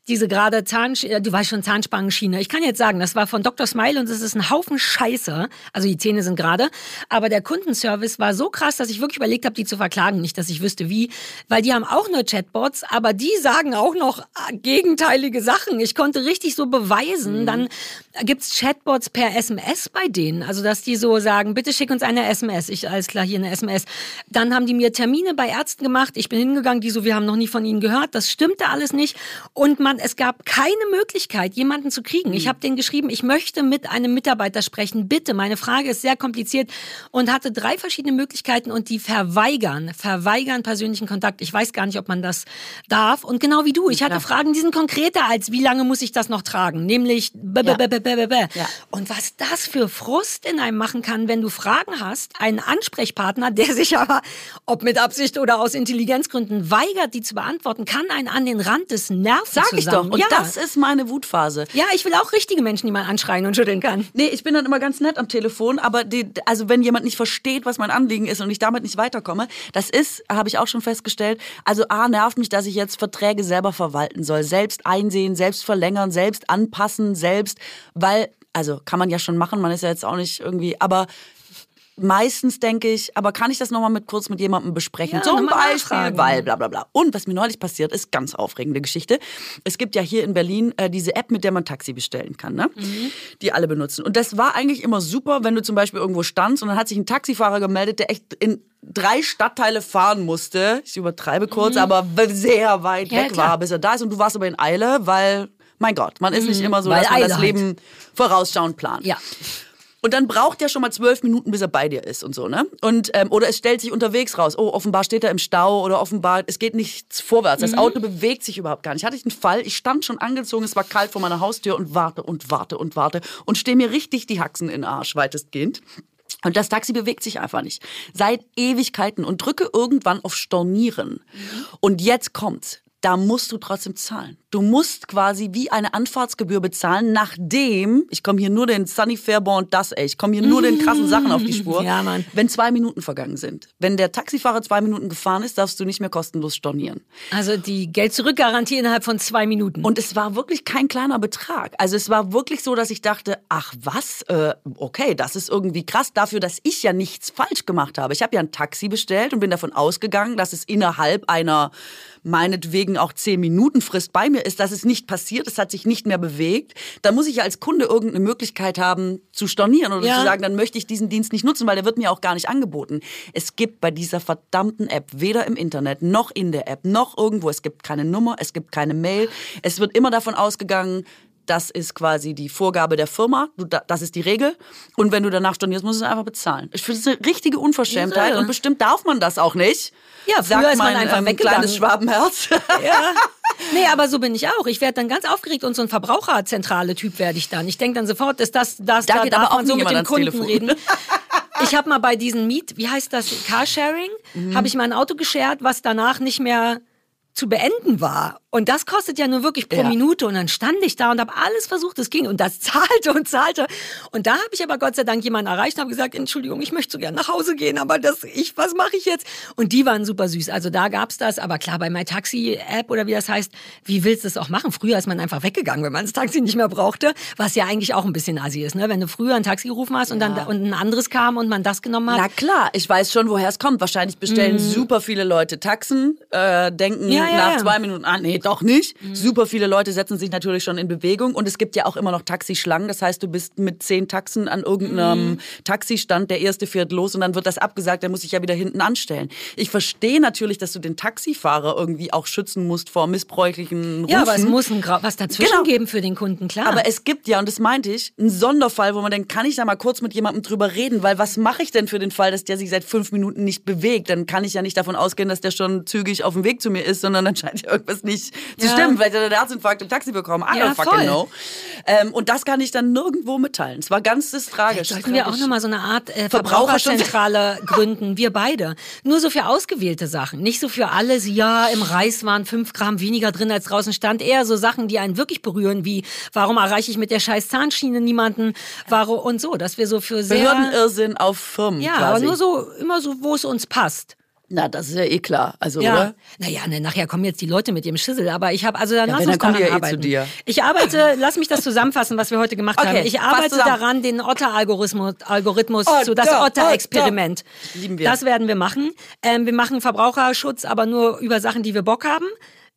diese gerade Zahn, du weißt schon Zahnsprangenschiene. Ich kann jetzt sagen, das war von Dr. Smile und es ist ein Haufen Scheiße. Also die Zähne sind gerade, aber der Kundenservice war so krass, dass ich wirklich überlegt habe, die zu verklagen. Nicht, dass ich wüsste wie, weil die haben auch nur Chatbots, aber die sagen auch noch äh, gegenteilige Sachen. Ich konnte richtig so beweisen. Dann gibt's Chatbots per SMS bei denen, also dass die so sagen, bitte schick uns eine SMS. Ich alles klar hier eine SMS. Dann haben die mir Termine bei Ärzten gemacht. Ich bin hingegangen, die so, wir haben noch nie von ihnen gehört. Das stimmte alles nicht. Und man, es gab keine Möglichkeit, jemanden zu kriegen. Ich habe denen geschrieben, ich möchte mit einem Mitarbeiter sprechen. Bitte, meine Frage ist sehr kompliziert und hatte drei verschiedene Möglichkeiten und die verweigern, verweigern persönlichen Kontakt. Ich weiß gar nicht, ob man das darf. Und genau wie du, ich hatte Fragen, die sind konkreter als wie lange muss ich das noch tragen, nämlich. Und was das für Frust in einem machen kann, wenn du Fragen hast, einen Ansprechpartner, der sich aber, ob mit Absicht oder aus Intelligenzgründen, weigert, die zu beantworten, kann einen an den Rand des Nervens Sag ich. Zusammen. Und ja. das ist meine Wutphase. ja, ich will auch richtige Menschen, die man anschreien und schütteln kann. Nee, ich bin dann immer ganz nett am Telefon, aber die, also wenn jemand nicht versteht, was mein Anliegen ist und ich damit nicht weiterkomme, das ist, habe ich auch schon festgestellt, also A, nervt mich, dass ich jetzt Verträge selber verwalten soll, selbst einsehen, selbst verlängern, selbst anpassen, selbst, weil, also kann man ja schon machen, man ist ja jetzt auch nicht irgendwie, aber meistens denke ich, aber kann ich das nochmal mit, kurz mit jemandem besprechen? Ja, Zum Beispiel, nachfragen. weil bla bla bla. Und was mir neulich passiert ist, ganz aufregende Geschichte. Es gibt ja hier in Berlin äh, diese App, mit der man Taxi bestellen kann, ne? Mhm. die alle benutzen. Und das war eigentlich immer super, wenn du zum Beispiel irgendwo standst und dann hat sich ein Taxifahrer gemeldet, der echt in drei Stadtteile fahren musste. Ich übertreibe kurz, aber sehr weit Mhm. Ja, weg klar. war, bis er da ist. Und du warst aber in Eile, weil, mein Gott, man ist nicht immer so, Mhm. Weil dass man das halt. Leben vorausschauend plant. Ja. Und dann braucht er schon mal zwölf Minuten, bis er bei dir ist und so, ne? Und, ähm, oder es stellt sich unterwegs raus, oh, offenbar steht er im Stau oder offenbar, es geht nichts vorwärts. Mhm. Das Auto bewegt sich überhaupt gar nicht. Hatte ich einen Fall, ich stand schon angezogen, es war kalt vor meiner Haustür und warte und warte und warte und stehe mir richtig die Haxen in den Arsch, weitestgehend. Und das Taxi bewegt sich einfach nicht. Seit Ewigkeiten und drücke irgendwann auf Stornieren. Und jetzt kommt's. Da musst du trotzdem zahlen. Du musst quasi wie eine Anfahrtsgebühr bezahlen, nachdem, ich komme hier nur den Sunny Fairborn und das, ey, ich komme hier nur den krassen Sachen auf die Spur, Ja, Mann. wenn zwei Minuten vergangen sind. Wenn der Taxifahrer zwei Minuten gefahren ist, darfst du nicht mehr kostenlos stornieren. Also die Geld-Zurück-Garantie innerhalb von zwei Minuten. Und es war wirklich kein kleiner Betrag. Also es war wirklich so, dass ich dachte, ach was, äh, okay, das ist irgendwie krass dafür, dass ich ja nichts falsch gemacht habe. Ich habe ja ein Taxi bestellt und bin davon ausgegangen, dass es innerhalb einer meinetwegen auch zehn Minuten Frist bei mir ist, dass es nicht passiert, es hat sich nicht mehr bewegt. Da muss ich ja als Kunde irgendeine Möglichkeit haben zu stornieren oder Ja. zu sagen, dann möchte ich diesen Dienst nicht nutzen, weil der wird mir auch gar nicht angeboten. Es gibt bei dieser verdammten App weder im Internet noch in der App noch irgendwo, es gibt keine Nummer, es gibt keine Mail. Es wird immer davon ausgegangen, das ist quasi die Vorgabe der Firma, du, da- das ist die Regel. Und wenn du danach stornierst, musst du es einfach bezahlen. Ich finde es eine richtige Unverschämtheit Irre. und bestimmt darf man das auch nicht. Ja, früher sagt ist man mein, einfach ähm, weggegangen. kleines Schwabenherz. Ja. Nee, aber so bin ich auch. Ich werde dann ganz aufgeregt und so ein verbraucherzentrale Typ werde ich dann. Ich denke dann sofort, ist das, das Da da, geht darf aber auch man so mit dem Kunden Telefon. reden. Ich habe mal bei diesen Miet, wie heißt das, Carsharing, Mhm. habe ich mein Auto geshared, was danach nicht mehr zu beenden war. Und das kostet ja nur wirklich pro Ja. Minute. Und dann stand ich da und habe alles versucht, es ging. Und das zahlte und zahlte. Und da habe ich aber Gott sei Dank jemanden erreicht und habe gesagt, Entschuldigung, ich möchte so gern nach Hause gehen, aber das, ich, was mache ich jetzt? Und die waren super süß. Also da gab's das. Aber klar, bei MyTaxi-App oder wie das heißt, wie willst du es auch machen? Früher ist man einfach weggegangen, wenn man das Taxi nicht mehr brauchte. Was ja eigentlich auch ein bisschen assi ist, ne? Wenn du früher ein Taxi gerufen hast und dann und ein anderes kam und man das genommen hat. Na klar, ich weiß schon, woher es kommt. Wahrscheinlich bestellen super viele Leute Taxen, äh, denken Mhm. Ja, ja, nach zwei Minuten, ah nee, doch nicht. Mhm. Super viele Leute setzen sich natürlich schon in Bewegung und es gibt ja auch immer noch Taxischlangen. Das heißt, du bist mit zehn Taxen an irgendeinem mhm. Taxistand, der erste fährt los und dann wird das abgesagt, der muss sich ja wieder hinten anstellen. Ich verstehe natürlich, dass du den Taxifahrer irgendwie auch schützen musst vor missbräuchlichen Rufen. Ja, aber es muss ein, was dazwischen genau. geben für den Kunden, klar. Aber es gibt ja, und das meinte ich, einen Sonderfall, wo man denkt, kann ich da mal kurz mit jemandem drüber reden, weil was mache ich denn für den Fall, dass der sich seit fünf Minuten nicht bewegt? Dann kann ich ja nicht davon ausgehen, dass der schon zügig auf dem Weg zu mir ist, sondern dann scheint ja irgendwas nicht zu stimmen. Vielleicht hat er einen Herzinfarkt im Taxi bekommen. I ja, don't fucking voll. know. Ähm, und das kann ich dann nirgendwo mitteilen. Es war ganz das tragisch. Sollten wir auch nochmal so eine Art äh, Verbraucherzentrale gründen, wir beide. Nur so für ausgewählte Sachen, nicht so für alles. Ja, im Reis waren fünf Gramm weniger drin, als draußen stand. Eher so Sachen, die einen wirklich berühren, wie warum erreiche ich mit der scheiß Zahnschiene niemanden, warum und so, dass wir so für sehr Behördenirrsinn auf Firmen. Ja, quasi. aber nur so immer so, wo es uns passt. Na, das ist ja eh klar. Also, ja. oder? Naja, ne, nachher kommen jetzt die Leute mit ihrem Schissel, aber ich habe, also dann ja, uns dann kommen die ja arbeiten. Eh zu dir. Ich arbeite, lass mich das zusammenfassen, was wir heute gemacht okay, haben. Ich arbeite daran, den Otter-Algorithmus Algorithmus Otter, zu das Otter-Experiment. Lieben wir. Das werden wir machen. Ähm, wir machen Verbraucherschutz, aber nur über Sachen, die wir Bock haben.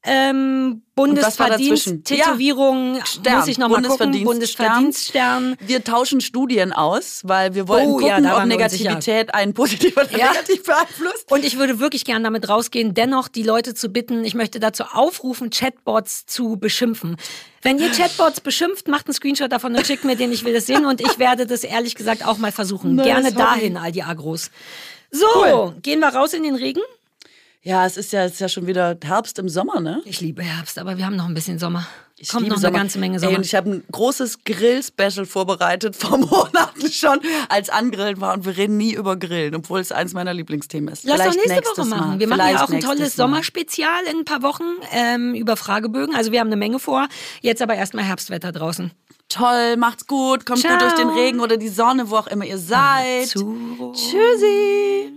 Ähm, Bundesverdienst, Tätowierung. Stern. muss ich nochmal gucken, Bundesverdienststern. Wir tauschen Studien aus, weil wir wollen oh, gucken, ja, ob Negativität einen positiv oder ja. negativ beeinflusst. Und ich würde wirklich gerne damit rausgehen, dennoch die Leute zu bitten, ich möchte dazu aufrufen, Chatbots zu beschimpfen. Wenn ihr Chatbots beschimpft, macht einen Screenshot davon und schickt mir den, ich will das sehen und ich werde das ehrlich gesagt auch mal versuchen. Gerne dahin, all die Agros. So, cool. gehen wir raus in den Regen? Ja, es ist ja, es ist ja schon wieder Herbst im Sommer, ne? Ich liebe Herbst, aber wir haben noch ein bisschen Sommer. Ich Kommt noch Sommer. eine ganze Menge Sommer. Ey, und ich habe ein großes Grill-Special vorbereitet vor Monaten schon, als Angrillen war. Und wir reden nie über Grillen, obwohl es eins meiner Lieblingsthemen ist. Lass Vielleicht doch nächste Woche machen. Mal. Wir machen ja auch ein tolles Sommerspezial in ein paar Wochen ähm, über Fragebögen. Also wir haben eine Menge vor. Jetzt aber erstmal Herbstwetter draußen. Toll, macht's gut, kommt Ciao. gut durch den Regen oder die Sonne, wo auch immer ihr seid. Tschüssi.